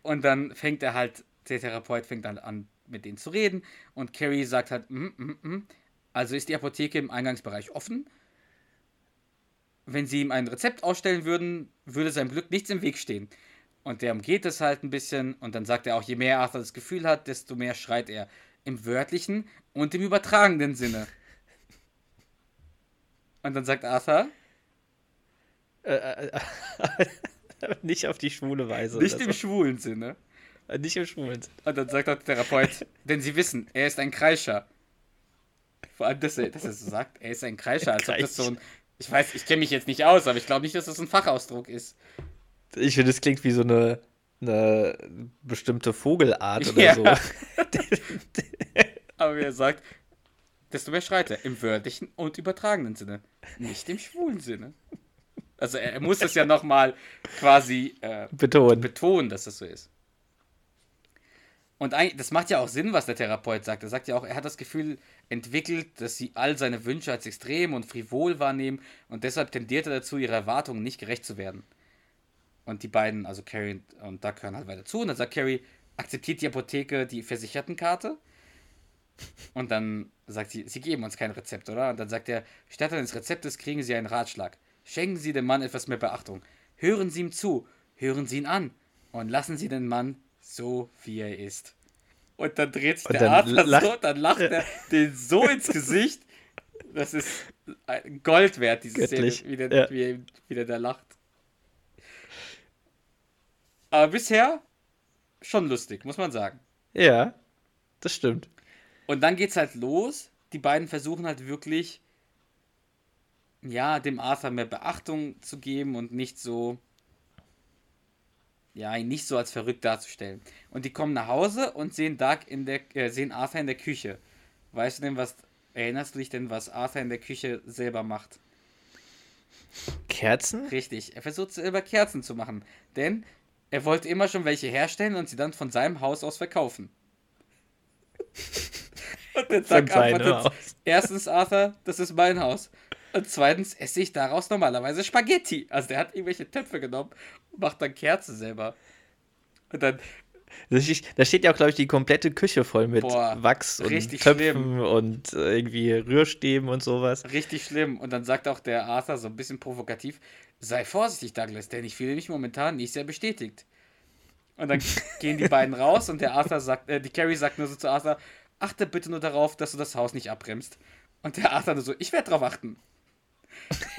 Und dann fängt er halt, der Therapeut fängt dann an, mit denen zu reden. Und Carrie sagt halt, mm, mm, mm. also ist die Apotheke im Eingangsbereich offen. Wenn sie ihm ein Rezept ausstellen würden, würde seinem Glück nichts im Weg stehen. Und der umgeht es halt ein bisschen. Und dann sagt er auch, je mehr Arthur das Gefühl hat, desto mehr schreit er. Im wörtlichen und im übertragenen Sinne. Und dann sagt Arthur,
Äh, äh, äh, nicht auf die schwule Weise.
nicht im
so.
schwulen Sinne.
Nicht im schwulen Sinne.
Und dann sagt auch der Therapeut, denn sie wissen, er ist ein Kreischer. Vor allem, dass er, dass er so sagt, er ist ein Kreischer, als ob das so ein. Ich weiß, ich kenne mich jetzt nicht aus, aber ich glaube nicht, dass das ein Fachausdruck ist.
Ich finde, es klingt wie so eine, eine bestimmte Vogelart oder
Ja.
so.
Aber er sagt, desto mehr schreit er. Im wörtlichen und übertragenen Sinne. Nicht im schwulen Sinne. Also er, er muss es ja nochmal quasi äh,
Betonen.
betonen, dass das so ist. Und das macht ja auch Sinn, was der Therapeut sagt. Er sagt ja auch, er hat das Gefühl entwickelt, dass sie all seine Wünsche als extrem und frivol wahrnehmen und deshalb tendiert er dazu, ihre Erwartungen nicht gerecht zu werden. Und die beiden, also Carrie und Doug, hören halt weiter zu. Und dann sagt Carrie, akzeptiert die Apotheke die Versichertenkarte? Und dann sagt sie, sie geben uns kein Rezept, oder? Und dann sagt er, statt eines Rezeptes kriegen Sie einen Ratschlag. Schenken Sie dem Mann etwas mehr Beachtung. Hören Sie ihm zu, hören Sie ihn an und lassen Sie den Mann so, wie er ist. Und dann dreht sich
Und
der Adler
lacht-
so, dann lacht er den so ins Gesicht. Das ist Gold wert, diese
Göttlich,
Szene, wie der,
ja.
wie, wie der da lacht. Aber bisher schon lustig, muss man sagen.
Ja, das stimmt.
Und dann geht's halt los. Die beiden versuchen halt wirklich, ja, dem Arthur mehr Beachtung zu geben und nicht so, ja, ihn nicht so als verrückt darzustellen. Und die kommen nach Hause und sehen Doug in der, äh, sehen Arthur in der Küche. Weißt du denn, was, erinnerst du dich denn, was Arthur in der Küche selber macht?
Kerzen?
Richtig, er versucht selber Kerzen zu machen. Denn er wollte immer schon welche herstellen und sie dann von seinem Haus aus verkaufen. Und der Duck antwortet, erstens, Arthur, das ist mein Haus. Und zweitens esse ich daraus normalerweise Spaghetti. Also der hat irgendwelche Töpfe genommen und macht dann Kerzen selber. Und dann,
Da steht- Da steht ja auch, glaube ich, die komplette Küche voll mit
Boah,
Wachs und Töpfen
schlimm.
und äh, irgendwie Rührstäben und sowas.
richtig schlimm. Und dann sagt auch der Arthur so ein bisschen provokativ, sei vorsichtig, Douglas, denn ich fühle mich momentan nicht sehr bestätigt. Und dann gehen die beiden raus und der Arthur sagt, äh, die Carrie sagt nur so zu Arthur, achte bitte nur darauf, dass du das Haus nicht abbremst. Und der Arthur nur so, ich werde drauf achten.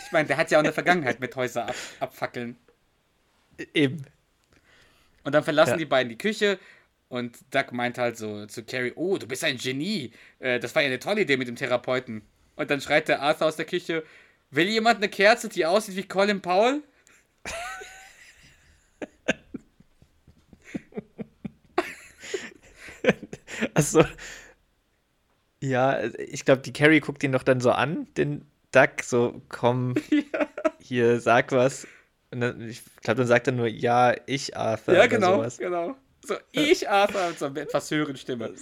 Ich meine, der hat ja auch eine Vergangenheit mit Häuser ab, abfackeln.
Eben.
Und dann verlassen
Ja.
die beiden die Küche und Doug meint halt so zu Carrie, oh, du bist ein Genie. Äh, das war ja eine tolle Idee mit dem Therapeuten. Und dann schreit der Arthur aus der Küche, will jemand eine Kerze, die aussieht wie Colin Powell?
Also, ja, ich glaube, die Carrie guckt ihn doch dann so an, den Duck, so, komm, hier, sag was. Und dann, ich glaube, dann sagt er nur, ja, ich, Arthur.
ja,
oder
genau,
Sowas.
genau. So, ich, Arthur, mit so einer etwas höheren Stimme.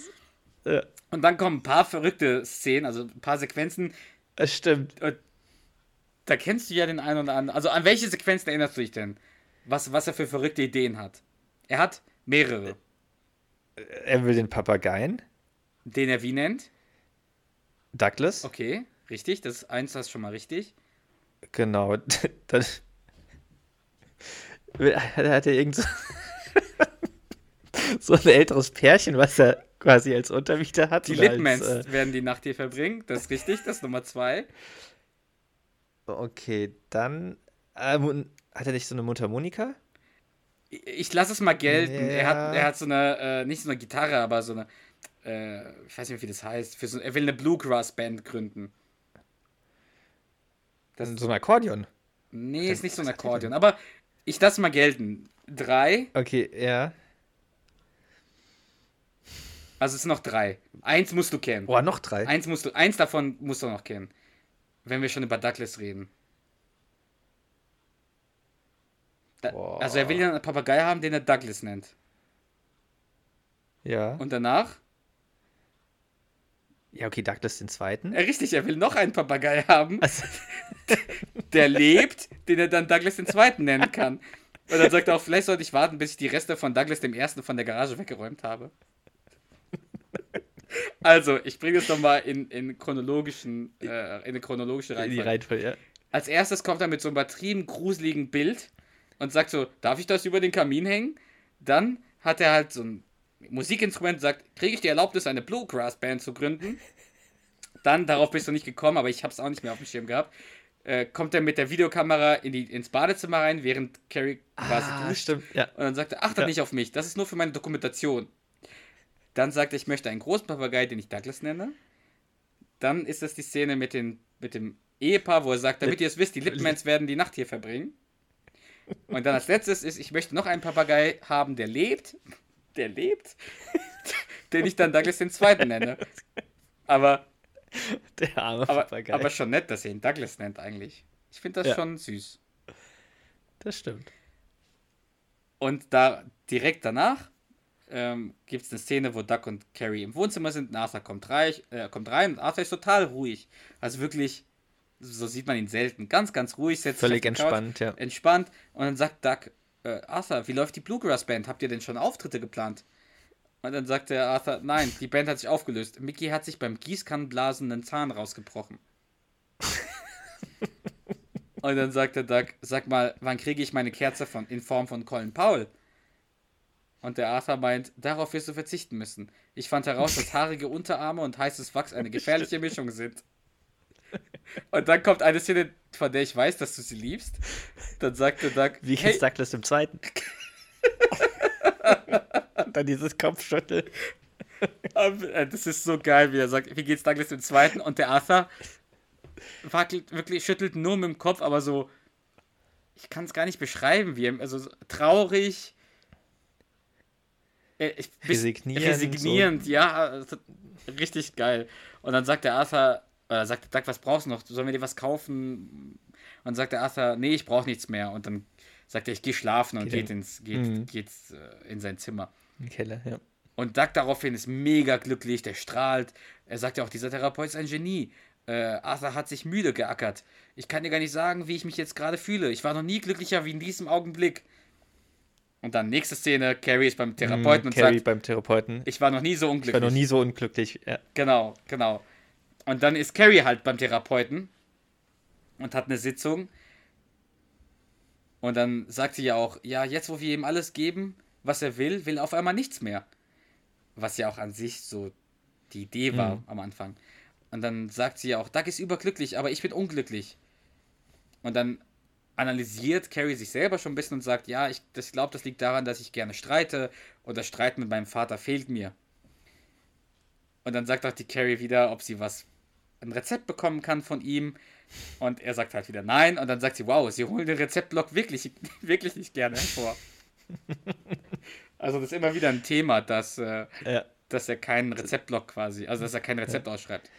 Ja,
Und dann kommen ein paar verrückte Szenen, also ein paar Sequenzen.
das stimmt.
Da kennst du ja den einen oder anderen. Also an welche Sequenzen erinnerst du dich denn? Was, was er für verrückte Ideen hat? Er hat mehrere.
Er will den Papageien,
Den er wie nennt?
Douglas.
Okay, richtig. Das ist eins, das ist schon mal richtig.
Genau. Dann hat er irgend so, so ein älteres Pärchen, was er quasi als Untermieter hat.
Die Litmans
äh,
werden die Nacht hier verbringen. Das ist richtig. Das ist Nummer zwei.
okay, dann äh, hat er nicht so eine Mundharmonika?
Ich- Ich lasse es mal gelten. Er, hat,
Ja.
er hat so eine, äh, nicht so eine Gitarre, aber so eine, äh, ich weiß nicht, wie das heißt. Für so, er will eine Bluegrass-Band gründen. Das,
So ein Akkordeon.
nee, ist nicht so ein Akkordeon. Aber ich lasse mal gelten. Drei,
Okay, ja.
also es sind noch drei. Eins musst du kennen.
Boah, noch drei.
Eins musst du, eins davon musst du noch kennen. Wenn wir schon über Douglas reden. Da, also er will ja einen Papagei haben, den er Douglas nennt.
Ja.
Und danach?
Ja, okay, Douglas den zweiten.
Ja, richtig, er will noch einen Papagei haben,
Also,
der lebt, den er dann Douglas den Zweiten nennen kann. Und dann sagt er auch, vielleicht sollte ich warten, bis ich die Reste von Douglas dem Ersten von der Garage weggeräumt habe. Also, ich bringe es nochmal in, in chronologischen, äh, in eine chronologische
die
Reihenfolge.
Reihenfolge, ja.
Als erstes kommt er mit so einem übertrieben gruseligen Bild und sagt so, darf ich das über den Kamin hängen? Dann hat er halt so ein Musikinstrument sagt, kriege ich die Erlaubnis, eine Bluegrass-Band zu gründen? Dann, darauf bist du nicht gekommen, aber ich habe es auch nicht mehr auf dem Schirm gehabt, äh, kommt er mit der Videokamera in die, ins Badezimmer rein, während Carrie quasi
Ah,
duscht.
stimmt, ja.
Und dann sagt er, achtet
Ja.
nicht auf mich, das ist nur für meine Dokumentation. Dann sagt er, ich möchte einen großen Papagei, den ich Douglas nenne. Dann ist das die Szene mit, den, mit dem Ehepaar, wo er sagt, damit ihr es wisst, die Lipmans werden die Nacht hier verbringen. Und dann als letztes ist, ich möchte noch einen Papagei haben, der lebt. Der lebt. den ich dann Douglas den Zweiten nenne. Aber,
Der arme
aber,
Papagei.
aber schon nett, dass er ihn Douglas nennt eigentlich. Ich finde das
Ja.
schon süß.
das stimmt.
Und da direkt danach ähm, gibt es eine Szene, wo Duck und Carrie im Wohnzimmer sind. und Arthur kommt, reich, äh, kommt rein und Arthur ist total ruhig. Also wirklich, so sieht man ihn selten. Ganz, ganz ruhig, setzt
Völlig
sich die Couch,
entspannt, ja.
Entspannt. Und dann sagt Duck, äh, Arthur, wie läuft die Bluegrass Band? Habt ihr denn schon Auftritte geplant? Und dann sagt der Arthur, nein, die Band hat sich aufgelöst. Mickey hat sich beim Gießkannenblasen einen Zahn rausgebrochen. Und dann sagt der Doug, sag mal, wann kriege ich meine Kerze von, in Form von Colin Powell? Und der Arthur meint, darauf wirst du verzichten müssen. Ich fand heraus, dass haarige Unterarme und heißes Wachs eine gefährliche Mischung sind. Und dann kommt eine Szene, von der ich weiß, dass du sie liebst. Dann sagt der Doug,
Wie
hey,
geht's Douglas im zweiten? Dann dieses Kopfschütteln.
äh, das ist so geil, wie er sagt, wie geht's Douglas im zweiten? Und der Arthur wackelt wirklich, schüttelt nur mit dem Kopf, aber so, ich kann es gar nicht beschreiben, wie er, also so traurig, äh, ich,
Resignierend,
Resignierend, ja, also, richtig geil. Und dann sagt der Arthur, äh, sagt Doug, was brauchst du noch? Sollen wir dir was kaufen? Und sagt der Arthur, nee, ich brauche nichts mehr. Und dann sagt er, ich gehe schlafen und
Geht
geht,
in-
ins, geht,
Mhm.
geht äh, in sein Zimmer.
Im Keller, ja.
Und Doug daraufhin ist mega glücklich, der strahlt. Er sagt ja auch, dieser Therapeut ist ein Genie. Äh, Arthur hat sich müde geackert. Ich kann dir gar nicht sagen, wie ich mich jetzt gerade fühle. Ich war noch nie glücklicher wie in diesem Augenblick. Und dann nächste Szene, Carrie ist beim Therapeuten
Mhm,
und
Carrie
sagt,
beim Therapeuten. Ich
ich war noch nie so unglücklich.
war noch nie so unglücklich. Ja.
Genau, genau. Und dann ist Carrie halt beim Therapeuten und hat eine Sitzung. Und dann sagt sie ja auch, ja, jetzt wo wir ihm alles geben, was er will, will er auf einmal nichts mehr. Was ja auch an sich so die Idee war
Mhm.
am Anfang. Und dann sagt sie ja auch, Doug ist überglücklich, aber ich bin unglücklich. Und dann analysiert Carrie sich selber schon ein bisschen und sagt, ja, ich, das- ich glaube, das liegt daran, dass ich gerne streite und das Streiten mit meinem Vater fehlt mir. Und dann sagt auch die Carrie wieder, ob sie was, ein Rezept bekommen kann von ihm. Und er sagt halt wieder nein. Und dann sagt sie, wow, sie holen den Rezeptblock wirklich, wirklich nicht gerne hervor. Also das ist immer wieder ein Thema, dass, äh,
Ja.
dass er keinen Rezeptblock quasi, also dass er kein Rezept ausschreibt.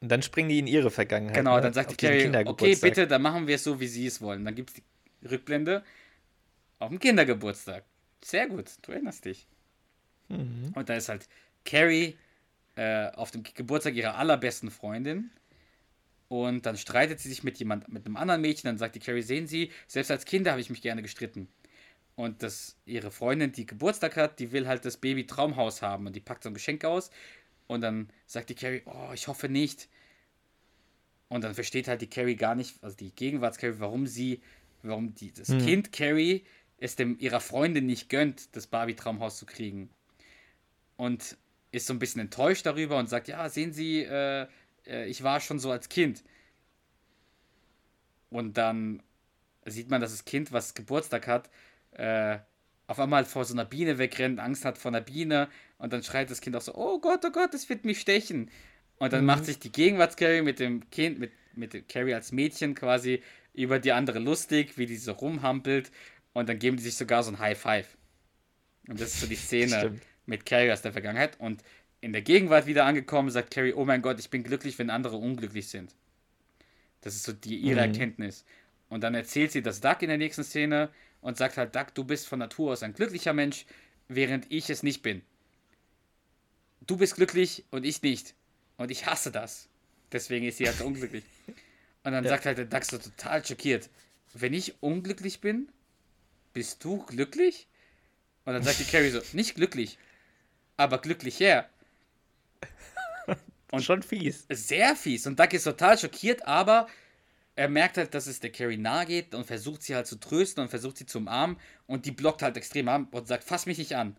Und dann springen die in ihre Vergangenheit.
Genau,
ne?
dann sagt
Auf
die Carrie, okay, bitte, dann machen wir es so, wie sie es wollen. Dann gibt es die Rückblende auf dem Kindergeburtstag. Sehr gut, du erinnerst dich.
Mhm.
Und da ist halt Carrie äh, auf dem Geburtstag ihrer allerbesten Freundin. Und dann streitet sie sich mit jemand, mit einem anderen Mädchen. Dann sagt die Carrie, sehen Sie, selbst als Kind habe ich mich gerne gestritten. Und das, ihre Freundin, die Geburtstag hat, die will halt das Baby Traumhaus haben. Und die packt so ein Geschenk aus. Und dann sagt die Carrie, oh, ich hoffe nicht. Und dann versteht halt die Carrie gar nicht, also die Gegenwarts-Carrie, warum sie, warum die, das
Hm.
Kind Carrie es dem ihrer Freundin nicht gönnt, das Barbie-Traumhaus zu kriegen. Und ist so ein bisschen enttäuscht darüber und sagt, ja, sehen Sie, äh, äh, ich war schon so als Kind. Und dann sieht man, dass das Kind, was Geburtstag hat, äh, auf einmal vor so einer Biene wegrennt, Angst hat vor einer Biene und dann schreit das Kind auch so, oh Gott, oh Gott, es wird mich stechen. Und dann macht sich die Gegenwarts-Carrie mit dem Kind, mit, mit dem Carrie als Mädchen quasi über die andere lustig, wie die so rumhampelt und dann geben die sich sogar so ein High Five. Und das ist so die Szene
Stimmt.
Mit Carrie aus der Vergangenheit und in der Gegenwart wieder angekommen, sagt Carrie, oh mein Gott, ich bin glücklich, wenn andere unglücklich sind. Das ist so die, ihre
Mhm.
Erkenntnis. Und dann erzählt sie das Duck in der nächsten Szene und sagt halt, Duck, du bist von Natur aus ein glücklicher Mensch, während ich es nicht bin. Du bist glücklich und ich nicht. Und ich hasse das. Deswegen ist sie halt so unglücklich. Und dann
Ja.
sagt halt der Duck so total schockiert, wenn ich unglücklich bin, bist du glücklich? Und dann sagt die Carrie so, nicht glücklich, aber glücklicher.
Und schon fies.
Sehr fies. Und Duck ist total schockiert, aber er merkt halt, dass es der Carrie nahe geht und versucht sie halt zu trösten und versucht sie zu umarmen. Und die blockt halt extrem ab und sagt, fass mich nicht an.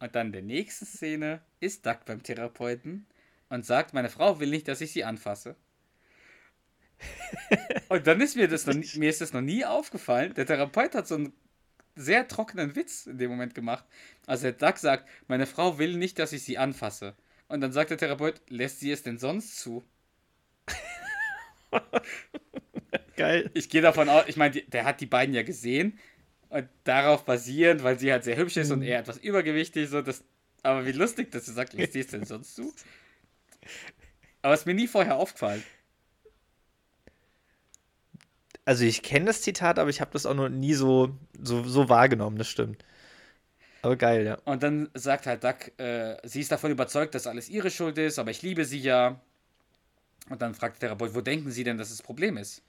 Und dann in der nächsten Szene ist Duck beim Therapeuten und sagt, meine Frau will nicht, dass ich sie anfasse. und dann ist mir das noch, nie- mir ist das noch nie aufgefallen. Der Therapeut hat so einen sehr trockenen Witz in dem Moment gemacht. Also der Duck sagt, meine Frau will nicht, dass ich sie anfasse. Und dann sagt der Therapeut, lässt sie es denn sonst zu?
Geil.
Ich gehe davon aus, ich meine, der hat die beiden ja gesehen und darauf basierend, weil sie halt sehr hübsch ist und er etwas übergewichtig, so das, aber wie lustig, dass du sagst, lässt sie es denn sonst zu? Aber ist mir nie vorher aufgefallen.
Also ich kenne das Zitat, aber ich habe das auch noch nie so, so, so wahrgenommen, das stimmt. Aber geil, ja.
Und dann sagt halt Duck, äh, sie ist davon überzeugt, dass alles ihre Schuld ist, aber ich liebe sie ja. Und dann fragt der Therapeut, wo denken Sie denn, dass das Problem ist?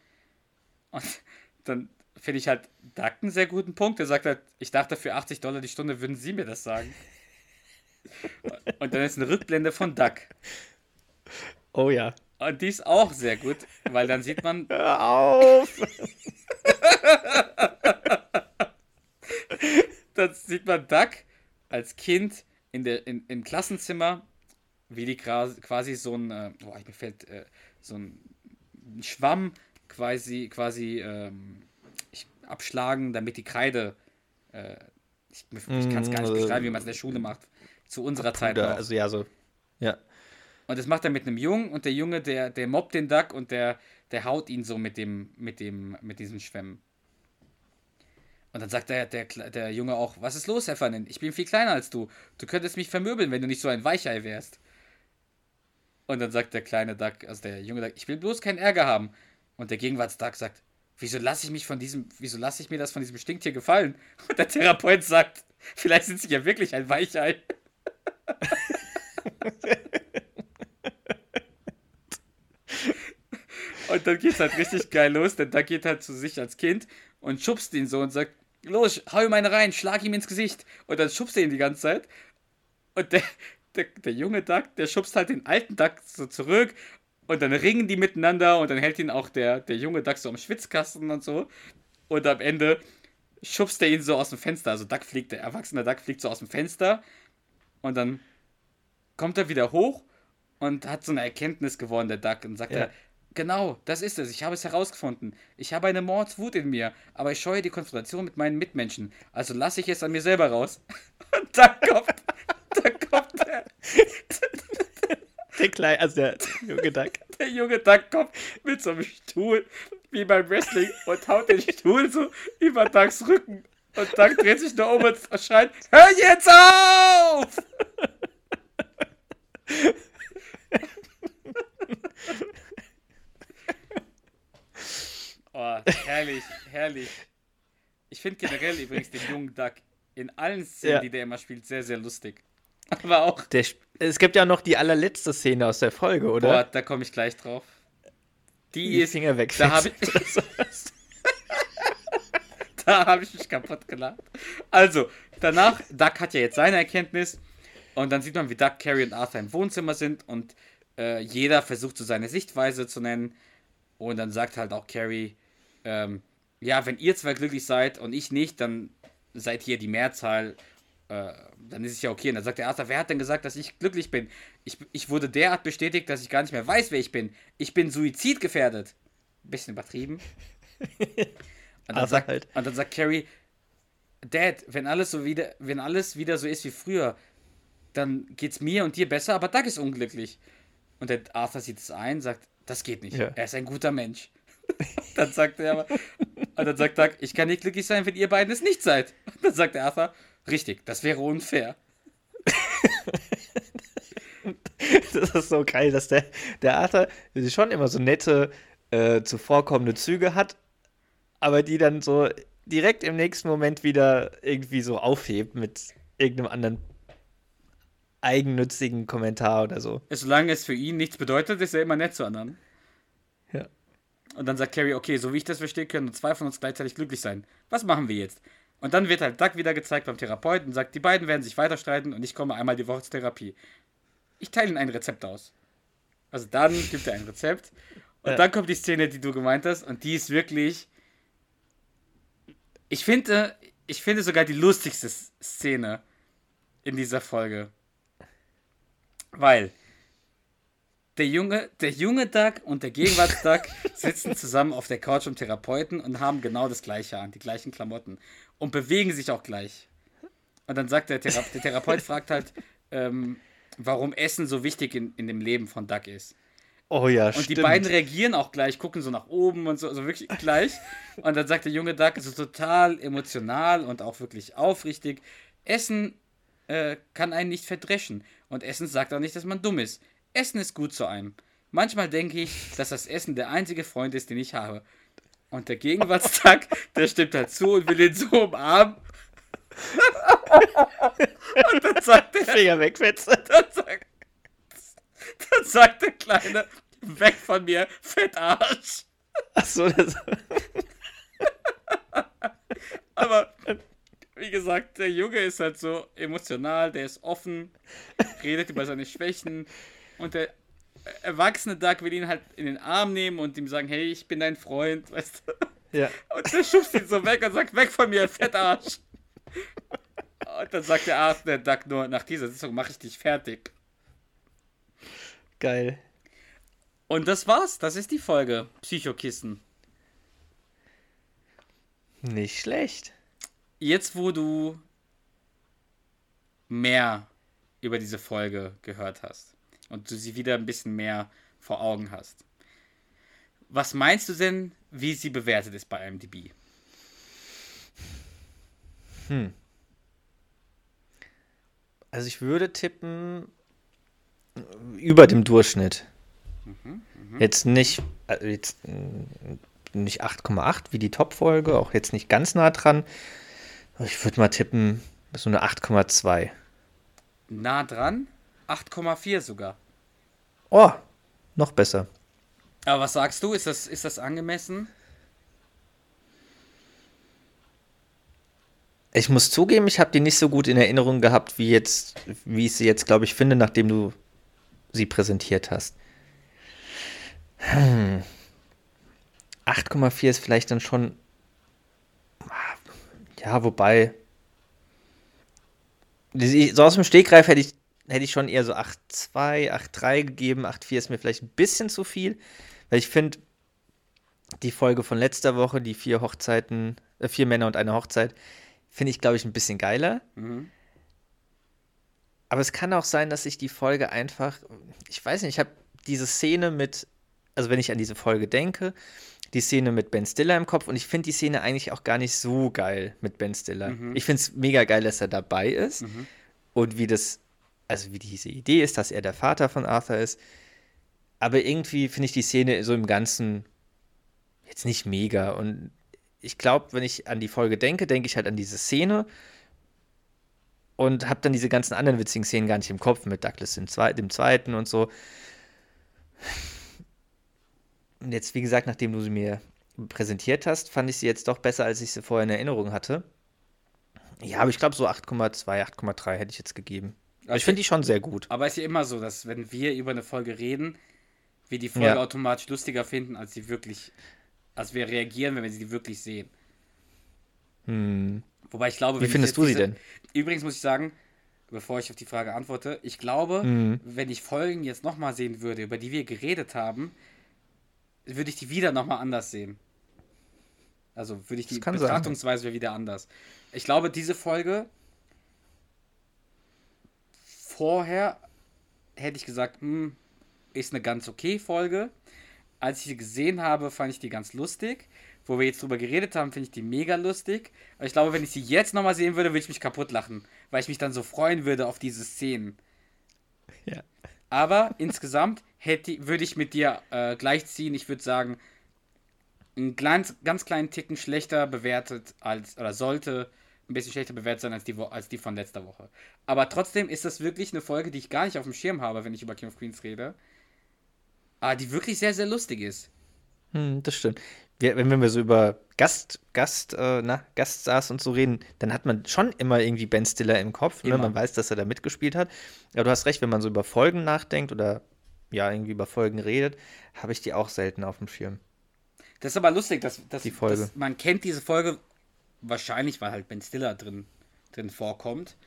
Und dann finde ich halt Duck einen sehr guten Punkt. Er sagt halt, ich dachte, für 80 Dollar die Stunde würden Sie mir das sagen. Und dann ist eine Rückblende von Duck.
Oh ja.
Und die ist auch sehr gut, weil dann sieht man,
Hör auf!
dann sieht man Duck als Kind in der, in, im Klassenzimmer, wie die quasi so ein, äh, boah, mir fällt äh, so ein Schwamm quasi, quasi ähm, abschlagen, damit die Kreide, äh, ich, ich kann es gar nicht
Mm,
beschreiben, wie man es in der Schule macht, zu unserer Zeit noch.
also ja, so. Ja.
Und das macht er mit einem Jungen und der Junge, der, der mobbt den Duck und der, der haut ihn so mit dem, mit dem, mit diesen Schwämmen. Und dann sagt der, der, der Junge auch, was ist los, Heffernan? Ich bin viel kleiner als du. Du könntest mich vermöbeln, wenn du nicht so ein Weichei wärst. Und dann sagt der kleine Duck, also der junge Duck, ich will bloß keinen Ärger haben. Und der Gegenwarts-Duck sagt, wieso lasse ich mich von diesem, wieso lasse ich mir das von diesem Stinktier gefallen? Und der Therapeut sagt, vielleicht sind sie ja wirklich ein Weichei. Und dann geht's halt richtig geil los, denn da geht halt zu sich als Kind und schubst ihn so und sagt, los, hau ihm eine rein, schlag ihm ins Gesicht. Und dann schubst er ihn die ganze Zeit. Und der, der, der junge Duck, der schubst halt den alten Duck so zurück. Und dann ringen die miteinander und dann hält ihn auch der, der junge Duck so am Schwitzkasten und so. Und am Ende schubst er ihn so aus dem Fenster. Also Duck fliegt, der erwachsene Duck fliegt so aus dem Fenster. Und dann kommt er wieder hoch und hat so eine Erkenntnis gewonnen, der Duck, und sagt
Ja.
er, genau, das ist es, ich habe es herausgefunden. Ich habe eine Mordswut in mir, aber ich scheue die Konfrontation mit meinen Mitmenschen, also lasse ich es an mir selber raus. Und dann kommt, dann kommt der,
Der kleine, also der junge Duck.
der junge Duck kommt mit so einem Stuhl, wie beim Wrestling, und haut den Stuhl so über Ducks Rücken. Und Duck dreht sich nur um und schreit, hör jetzt auf! Oh, herrlich, herrlich. Ich finde generell übrigens den jungen Duck in allen Szenen,
Ja.
die der immer spielt, sehr, sehr lustig. Aber auch,
Der, es gibt ja noch die allerletzte Szene aus der Folge, oder?
boah, da komme ich gleich drauf. Die,
die
ist,
Finger weg.
da habe ich, da habe ich mich kaputt gelacht. Also, danach, Duck hat ja jetzt seine Erkenntnis und dann sieht man, wie Duck, Carrie und Arthur im Wohnzimmer sind und äh, jeder versucht so seine Sichtweise zu nennen und dann sagt halt auch Carrie, ähm, ja, wenn ihr zwei glücklich seid und ich nicht, dann seid ihr die Mehrzahl, äh, dann ist es ja okay. Und dann sagt der Arthur, wer hat denn gesagt, dass ich glücklich bin? Ich, ich wurde derart bestätigt, dass ich gar nicht mehr weiß, wer ich bin. Ich bin suizidgefährdet. Bisschen übertrieben. Und dann, sagt,
halt.
und dann sagt Carrie, Dad, wenn alles so wieder, wenn alles wieder so ist wie früher, dann geht's mir und dir besser, aber Doug ist unglücklich. Und der Arthur sieht es ein, sagt, das geht nicht.
Ja.
Er ist ein guter Mensch. dann sagt er aber, und dann sagt Doug, ich kann nicht glücklich sein, wenn ihr beiden es nicht seid. Und dann sagt der Arthur, richtig, das wäre unfair.
Das ist so geil, dass der, der Arthur schon immer so nette, äh, zuvorkommende Züge hat, aber die dann so direkt im nächsten Moment wieder irgendwie so aufhebt mit irgendeinem anderen eigennützigen Kommentar oder so.
Solange es für ihn nichts bedeutet, ist er immer nett zu anderen. Und dann sagt Carrie, okay, so wie ich das verstehe, können nur zwei von uns gleichzeitig glücklich sein. Was machen wir jetzt? Und dann wird halt Doug wieder gezeigt beim Therapeuten und sagt, die beiden werden sich weiter streiten und ich komme einmal die Woche zur Therapie. Ich teile ihnen ein Rezept aus. Also dann gibt er ein Rezept. Und
Ja.
dann kommt die Szene, die du gemeint hast, und die ist wirklich. Ich finde, ich finde sogar die lustigste Szene in dieser Folge. Weil der junge, der junge Doug und der Gegenwarts-Doug sitzen zusammen auf der Couch im Therapeuten und haben genau das gleiche an, die gleichen Klamotten und bewegen sich auch gleich. Und dann sagt der, Thera der Therapeut, fragt halt, ähm, warum Essen so wichtig in, in dem Leben von Doug ist.
Oh ja,
Und
stimmt.
die beiden reagieren auch gleich, gucken so nach oben und so, also wirklich gleich. Und dann sagt der junge Doug so total emotional und auch wirklich aufrichtig, Essen äh, kann einen nicht verdreschen. Und Essen sagt auch nicht, dass man dumm ist. Essen ist gut zu einem. Manchmal denke ich, dass das Essen der einzige Freund ist, den ich habe. Und der Gegenwartstag, der stimmt halt zu und will ihn so umarmen. und dann sagt der,
Finger wegfetzen.
dann sagt, dann sagt der Kleine, weg von mir, Fettarsch.
Achso, das.
Aber wie gesagt, der Junge ist halt so emotional, der ist offen, redet über seine Schwächen und der erwachsene Doug will ihn halt in den Arm nehmen und ihm sagen, hey, ich bin dein Freund, weißt du?
Ja.
Und der schubst ihn so weg und sagt, weg von mir, Fettarsch. Und dann sagt der Arzt, der Duck nur, nach dieser Sitzung mache ich dich fertig.
Geil.
Und das war's, das ist die Folge. Psychokissen.
Nicht schlecht.
Jetzt, wo du mehr über diese Folge gehört hast und du sie wieder ein bisschen mehr vor Augen hast. Was meinst du denn, wie sie bewertet ist bei IMDb?
Hm. Also ich würde tippen über dem Durchschnitt. Jetzt nicht, also jetzt mm, nicht 8,8 wie die Top-Folge, auch jetzt nicht ganz nah dran. Ich würde mal tippen, so eine 8,2.
Nah dran? 8,4 sogar.
Oh, noch besser.
Aber was sagst du? Ist das, ist das angemessen?
Ich muss zugeben, ich habe die nicht so gut in Erinnerung gehabt, wie jetzt, wie ich sie jetzt, glaube ich, finde, nachdem du sie präsentiert hast. Hm. 8,4 ist vielleicht dann schon. Ja, wobei. So aus dem Stegreif hätte ich, hätte ich schon eher so 8,2, 8,3 gegeben. 8,4 ist mir vielleicht ein bisschen zu viel, weil ich finde, die Folge von letzter Woche, die vier Hochzeiten, äh, vier Männer und eine Hochzeit, finde ich, glaube ich, ein bisschen geiler. Aber es kann auch sein, dass ich die Folge einfach, ich weiß nicht, ich habe diese Szene mit, also wenn ich an diese Folge denke, die Szene mit Ben Stiller im Kopf und ich finde die Szene eigentlich auch gar nicht so geil mit Ben Stiller. Ich finde es mega geil, dass er dabei ist und wie das, also wie diese Idee ist, dass er der Vater von Arthur ist. Aber irgendwie finde ich die Szene so im Ganzen jetzt nicht mega und ich glaube, wenn ich an die Folge denke, denke ich halt an diese Szene und habe dann diese ganzen anderen witzigen Szenen gar nicht im Kopf mit Douglas im, Zwe dem Zweiten und so. Und jetzt, wie gesagt, nachdem du sie mir präsentiert hast, fand ich sie jetzt doch besser, als ich sie vorher in Erinnerung hatte. Ja, aber ich glaube, so 8,2, 8,3 hätte ich jetzt gegeben. Aber ich finde die schon sehr gut.
Aber es ist ja immer so, dass wenn wir über eine Folge reden, wir die Folge
Ja.
automatisch lustiger finden, als sie wirklich, als wir reagieren, wenn wir sie wirklich sehen.
Hm.
Wobei ich glaube,
Wie findest du sie
diese-
denn?
Übrigens muss ich sagen, bevor ich auf die Frage antworte, ich glaube,
Mhm.
wenn ich Folgen jetzt nochmal sehen würde, über die wir geredet haben, würde ich die wieder nochmal anders sehen. Also würde ich die
sein.
Betrachtungsweise wäre wieder anders. Ich glaube, diese Folge vorher hätte ich gesagt, hm, ist eine ganz okay Folge. Als ich sie gesehen habe, fand ich die ganz lustig. Wo wir jetzt drüber geredet haben, finde ich die mega lustig. Aber ich glaube, wenn ich sie jetzt nochmal sehen würde, würde ich mich kaputt lachen. Weil ich mich dann so freuen würde auf diese Szenen.
Ja.
Aber insgesamt hätte, würde ich mit dir äh, gleichziehen. Ich würde sagen, einen kleinen, ganz kleinen Ticken schlechter bewertet als, oder sollte ein bisschen schlechter bewertet sein als die, als die von letzter Woche. Aber trotzdem ist das wirklich eine Folge, die ich gar nicht auf dem Schirm habe, wenn ich über King of Queens rede. Aber die wirklich sehr, sehr lustig ist.
Hm, das stimmt. Wir, wenn wir so über Gast, Gast, äh, na, Gaststars und so reden, dann hat man schon immer irgendwie Ben Stiller im Kopf. Ne? Man weiß, dass er da mitgespielt hat. Aber du hast recht, wenn man so über Folgen nachdenkt oder ja, irgendwie über Folgen redet, habe ich die auch selten auf dem Schirm.
Das ist aber lustig, dass, dass,
Die Folge.
dass man kennt diese Folge wahrscheinlich, weil halt Ben Stiller drin, drin vorkommt.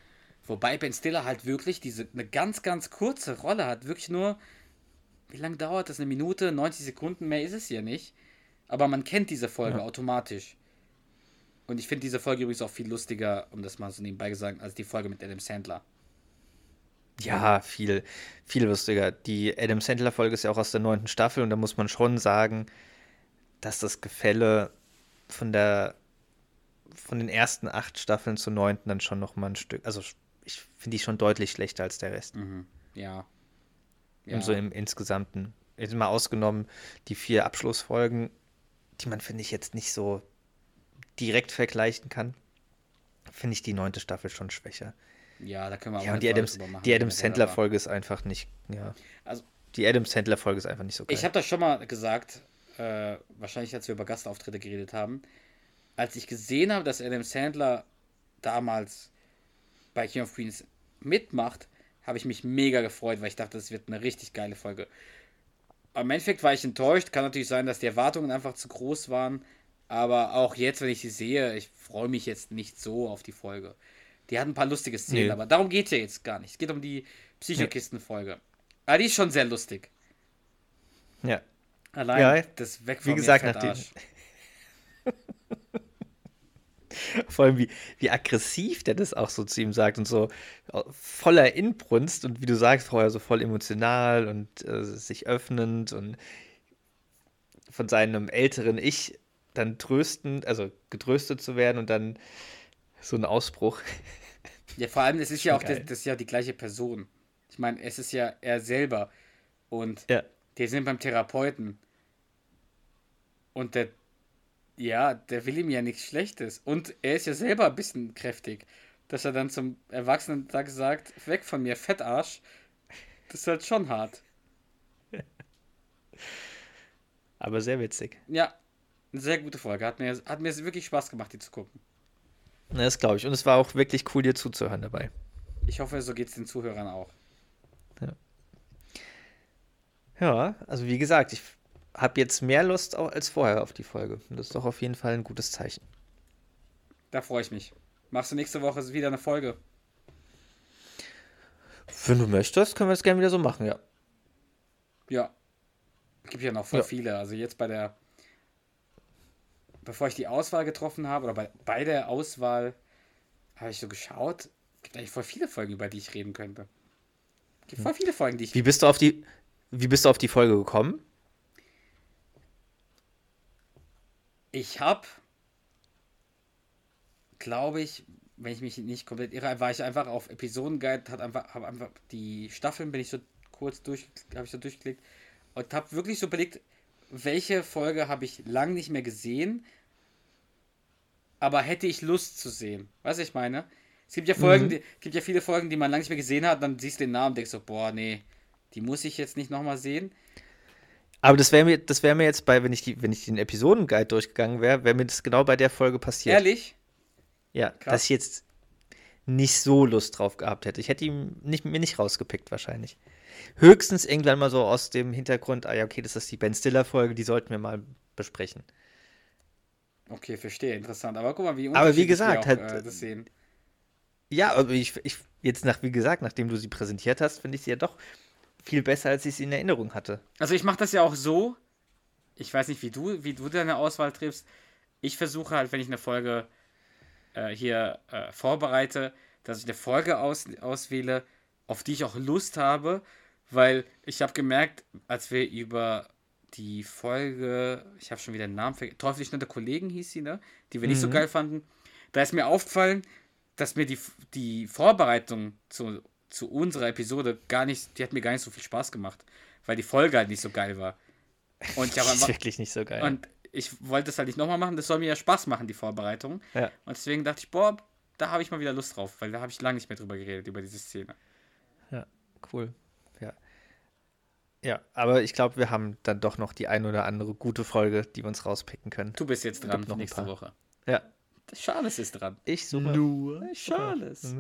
Wobei Ben Stiller halt wirklich diese eine ganz, ganz kurze Rolle hat. Wirklich nur, wie lange dauert das? Eine Minute, 90 Sekunden, mehr ist es hier nicht. Aber man kennt diese Folge automatisch. Und ich finde diese Folge übrigens auch viel lustiger, um das mal so nebenbei gesagt, als die Folge mit Adam Sandler.
Ja, viel, viel lustiger. Die Adam Sandler-Folge ist ja auch aus der neunten Staffel und da muss man schon sagen, dass das Gefälle von der von den ersten acht Staffeln zur neunten dann schon noch mal ein Stück. Also ich finde die schon deutlich schlechter als der Rest.
Ja.
Im So im Insgesamten. Jetzt mal ausgenommen die vier Abschlussfolgen, die man, finde ich, jetzt nicht so direkt vergleichen kann, finde ich die neunte Staffel schon schwächer.
ja, da können wir auch
Ja, die Adams,
machen,
die Adam
wir
Sandler
aber-
Folge ist einfach nicht, ja.
Also,
Die Adam Sandler Folge ist einfach nicht so geil.
Ich habe das schon mal gesagt, äh, wahrscheinlich als wir über Gastauftritte geredet haben. Als ich gesehen habe, dass Adam Sandler damals bei King of Queens mitmacht, habe ich mich mega gefreut, weil ich dachte, das wird eine richtig geile Folge. Im Endeffekt war ich enttäuscht. Kann natürlich sein, dass die Erwartungen einfach zu groß waren. Aber auch jetzt, wenn ich sie sehe, ich freue mich jetzt nicht so auf die Folge. Die hat ein paar lustige Szenen,
Nee.
aber darum geht es ja jetzt gar nicht. Es geht um die Psychokisten-Folge. Aber die ist schon sehr lustig.
Ja.
Allein
Ja,
das Weg
wie
von
gesagt,
mir,
nachdem-
Fettarsch.
Vor allem, wie, wie aggressiv der das auch so zu ihm sagt und so äh, voller Inbrunst und wie du sagst, vorher so voll emotional und äh, sich öffnend und von seinem älteren Ich dann tröstend, also getröstet zu werden und dann so ein Ausbruch.
Ja, vor allem, es ist ja auch das, das ist ja die gleiche Person. Ich meine, es ist ja er selber. Und
Ja.
die sind beim Therapeuten. Und der, ja, der will ihm ja nichts Schlechtes. Und er ist ja selber ein bisschen kräftig. Dass er dann zum Erwachsenen da sagt, weg von mir, Fettarsch. Das ist halt schon hart.
Aber sehr witzig.
Ja, eine sehr gute Folge. Hat mir, hat mir wirklich Spaß gemacht, die zu gucken.
Na, Das glaube ich. Und es war auch wirklich cool, dir zuzuhören dabei.
Ich hoffe, so geht es den Zuhörern auch.
Ja, also wie gesagt, ich habe jetzt mehr Lust auch als vorher auf die Folge. Und das ist doch auf jeden Fall ein gutes Zeichen.
Da freue ich mich. Machst du nächste Woche wieder eine Folge?
Wenn du möchtest, können wir das gerne wieder so machen, ja.
Ja. Es gibt ja noch voll
Ja.
viele. Also jetzt bei der. Bevor ich die Auswahl getroffen habe, oder bei, bei der Auswahl, habe ich so geschaut. Es gibt eigentlich voll viele Folgen, über die ich reden könnte. Es gibt voll viele Folgen, die ich.
Wie bist du auf die, wie bist du auf die Folge gekommen?
Ich habe, glaube ich, wenn ich mich nicht komplett irre, war ich einfach auf Episodenguide, hat einfach, habe einfach die Staffeln bin ich so kurz durch, habe ich so durchgeklickt und habe wirklich so überlegt, welche Folge habe ich lang nicht mehr gesehen, aber hätte ich Lust zu sehen. Weißt du, ich meine? Es gibt ja Folgen, die, gibt ja viele Folgen, die man lang nicht mehr gesehen hat, dann siehst du den Namen und denkst so, boah, nee, die muss ich jetzt nicht nochmal sehen.
Aber das wäre mir, das wäre mir jetzt bei, wenn ich die, wenn ich den Episodenguide durchgegangen wäre, wäre mir das genau bei der Folge passiert.
Ehrlich?
Ja,
Krass.
dass ich jetzt nicht so Lust drauf gehabt hätte. Ich hätte ihn nicht, mir nicht rausgepickt wahrscheinlich. Höchstens irgendwann mal so aus dem Hintergrund, ah ja, okay, das ist die Ben Stiller-Folge, die sollten wir mal besprechen.
Okay, verstehe, interessant. Aber guck mal, wie
Aber wie gesagt,
auch,
halt,
äh, das sehen.
Ja, aber ich, ich jetzt nach, wie gesagt, nachdem du sie präsentiert hast, finde ich sie ja doch viel besser, als ich sie in Erinnerung hatte.
Also ich mache das ja auch so. Ich weiß nicht, wie du, wie du deine Auswahl triffst. Ich versuche halt, wenn ich eine Folge äh, hier äh, vorbereite, dass ich eine Folge aus, auswähle, auf die ich auch Lust habe, weil ich habe gemerkt, als wir über die Folge, ich habe schon wieder den Namen vergessen, Teuflisch der Kollegen hieß sie, ne? Die wir nicht so geil fanden. Da ist mir aufgefallen, dass mir die, die Vorbereitung zu, zu unserer Episode gar nicht, die hat mir gar nicht so viel Spaß gemacht, weil die Folge halt nicht so geil war. Und ich habe
Das
einfach,
wirklich nicht so geil.
und ich wollte es halt nicht nochmal machen, das soll mir ja Spaß machen, die Vorbereitung.
ja.
Und deswegen dachte ich, boah, da habe ich mal wieder Lust drauf, weil da habe ich lange nicht mehr drüber geredet, über diese Szene.
Ja, cool. Ja. Ja, aber ich glaube, wir haben dann doch noch die ein oder andere gute Folge, die wir uns rauspicken können.
Du bist jetzt dran
noch ein
nächste
paar.
Woche.
Ja.
Charles ist dran.
Ich suche
Nur Charles.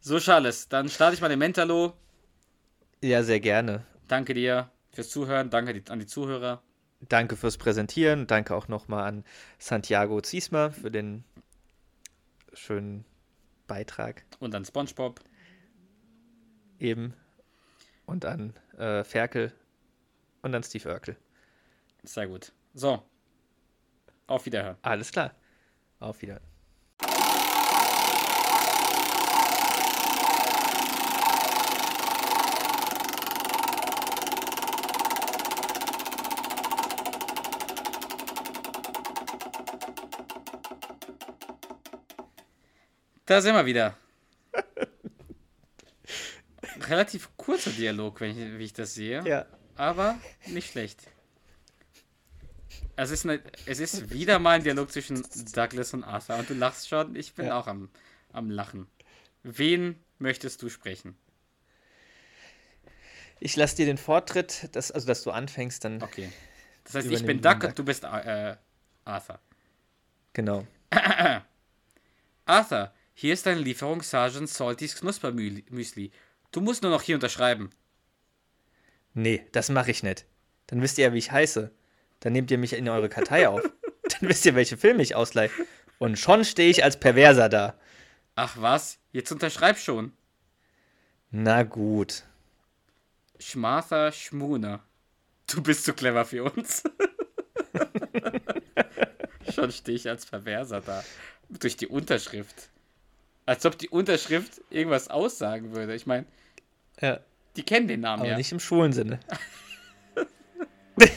So, Charles, dann starte ich mal den Mentalo.
Ja, sehr gerne.
Danke dir fürs Zuhören, danke an die Zuhörer.
Danke fürs Präsentieren. Danke auch nochmal an Santiago Ziesma für den schönen Beitrag
Und an SpongeBob.
eben. Und an äh, Ferkel und an Steve Urkel.
Sehr gut. So. Auf Wiederhören.
Alles klar. Auf Wiedersehen.
Da sind wir wieder. Relativ kurzer Dialog, wenn ich, wie ich das sehe.
Ja.
Aber nicht schlecht. Es ist, eine, es ist wieder mal ein Dialog zwischen Douglas und Arthur. Und du lachst schon. Ich bin
Ja.
auch am, am Lachen. Wen möchtest du sprechen?
Ich lasse dir den Vortritt, dass, also dass du anfängst, dann.
Okay. Das heißt, ich bin
Duck.
und du bist äh, Arthur.
Genau.
Arthur, hier ist deine Lieferung Sergeant Saltys Knuspermüsli. Du musst nur noch hier unterschreiben.
Nee, das mache ich nicht. Dann wisst ihr ja, wie ich heiße. Dann nehmt ihr mich in eure Kartei auf. Dann wisst ihr, welche Filme ich ausleihe. Und schon stehe ich als Perverser da.
Ach was, jetzt unterschreib schon.
Na gut.
Schmartha Schmuner. Du bist zu clever für uns. schon stehe ich als Perverser da. Durch die Unterschrift. Als ob die Unterschrift irgendwas aussagen würde. Ich meine,
ja.
die kennen den Namen
Aber
ja.
Nicht im schwulen Sinne.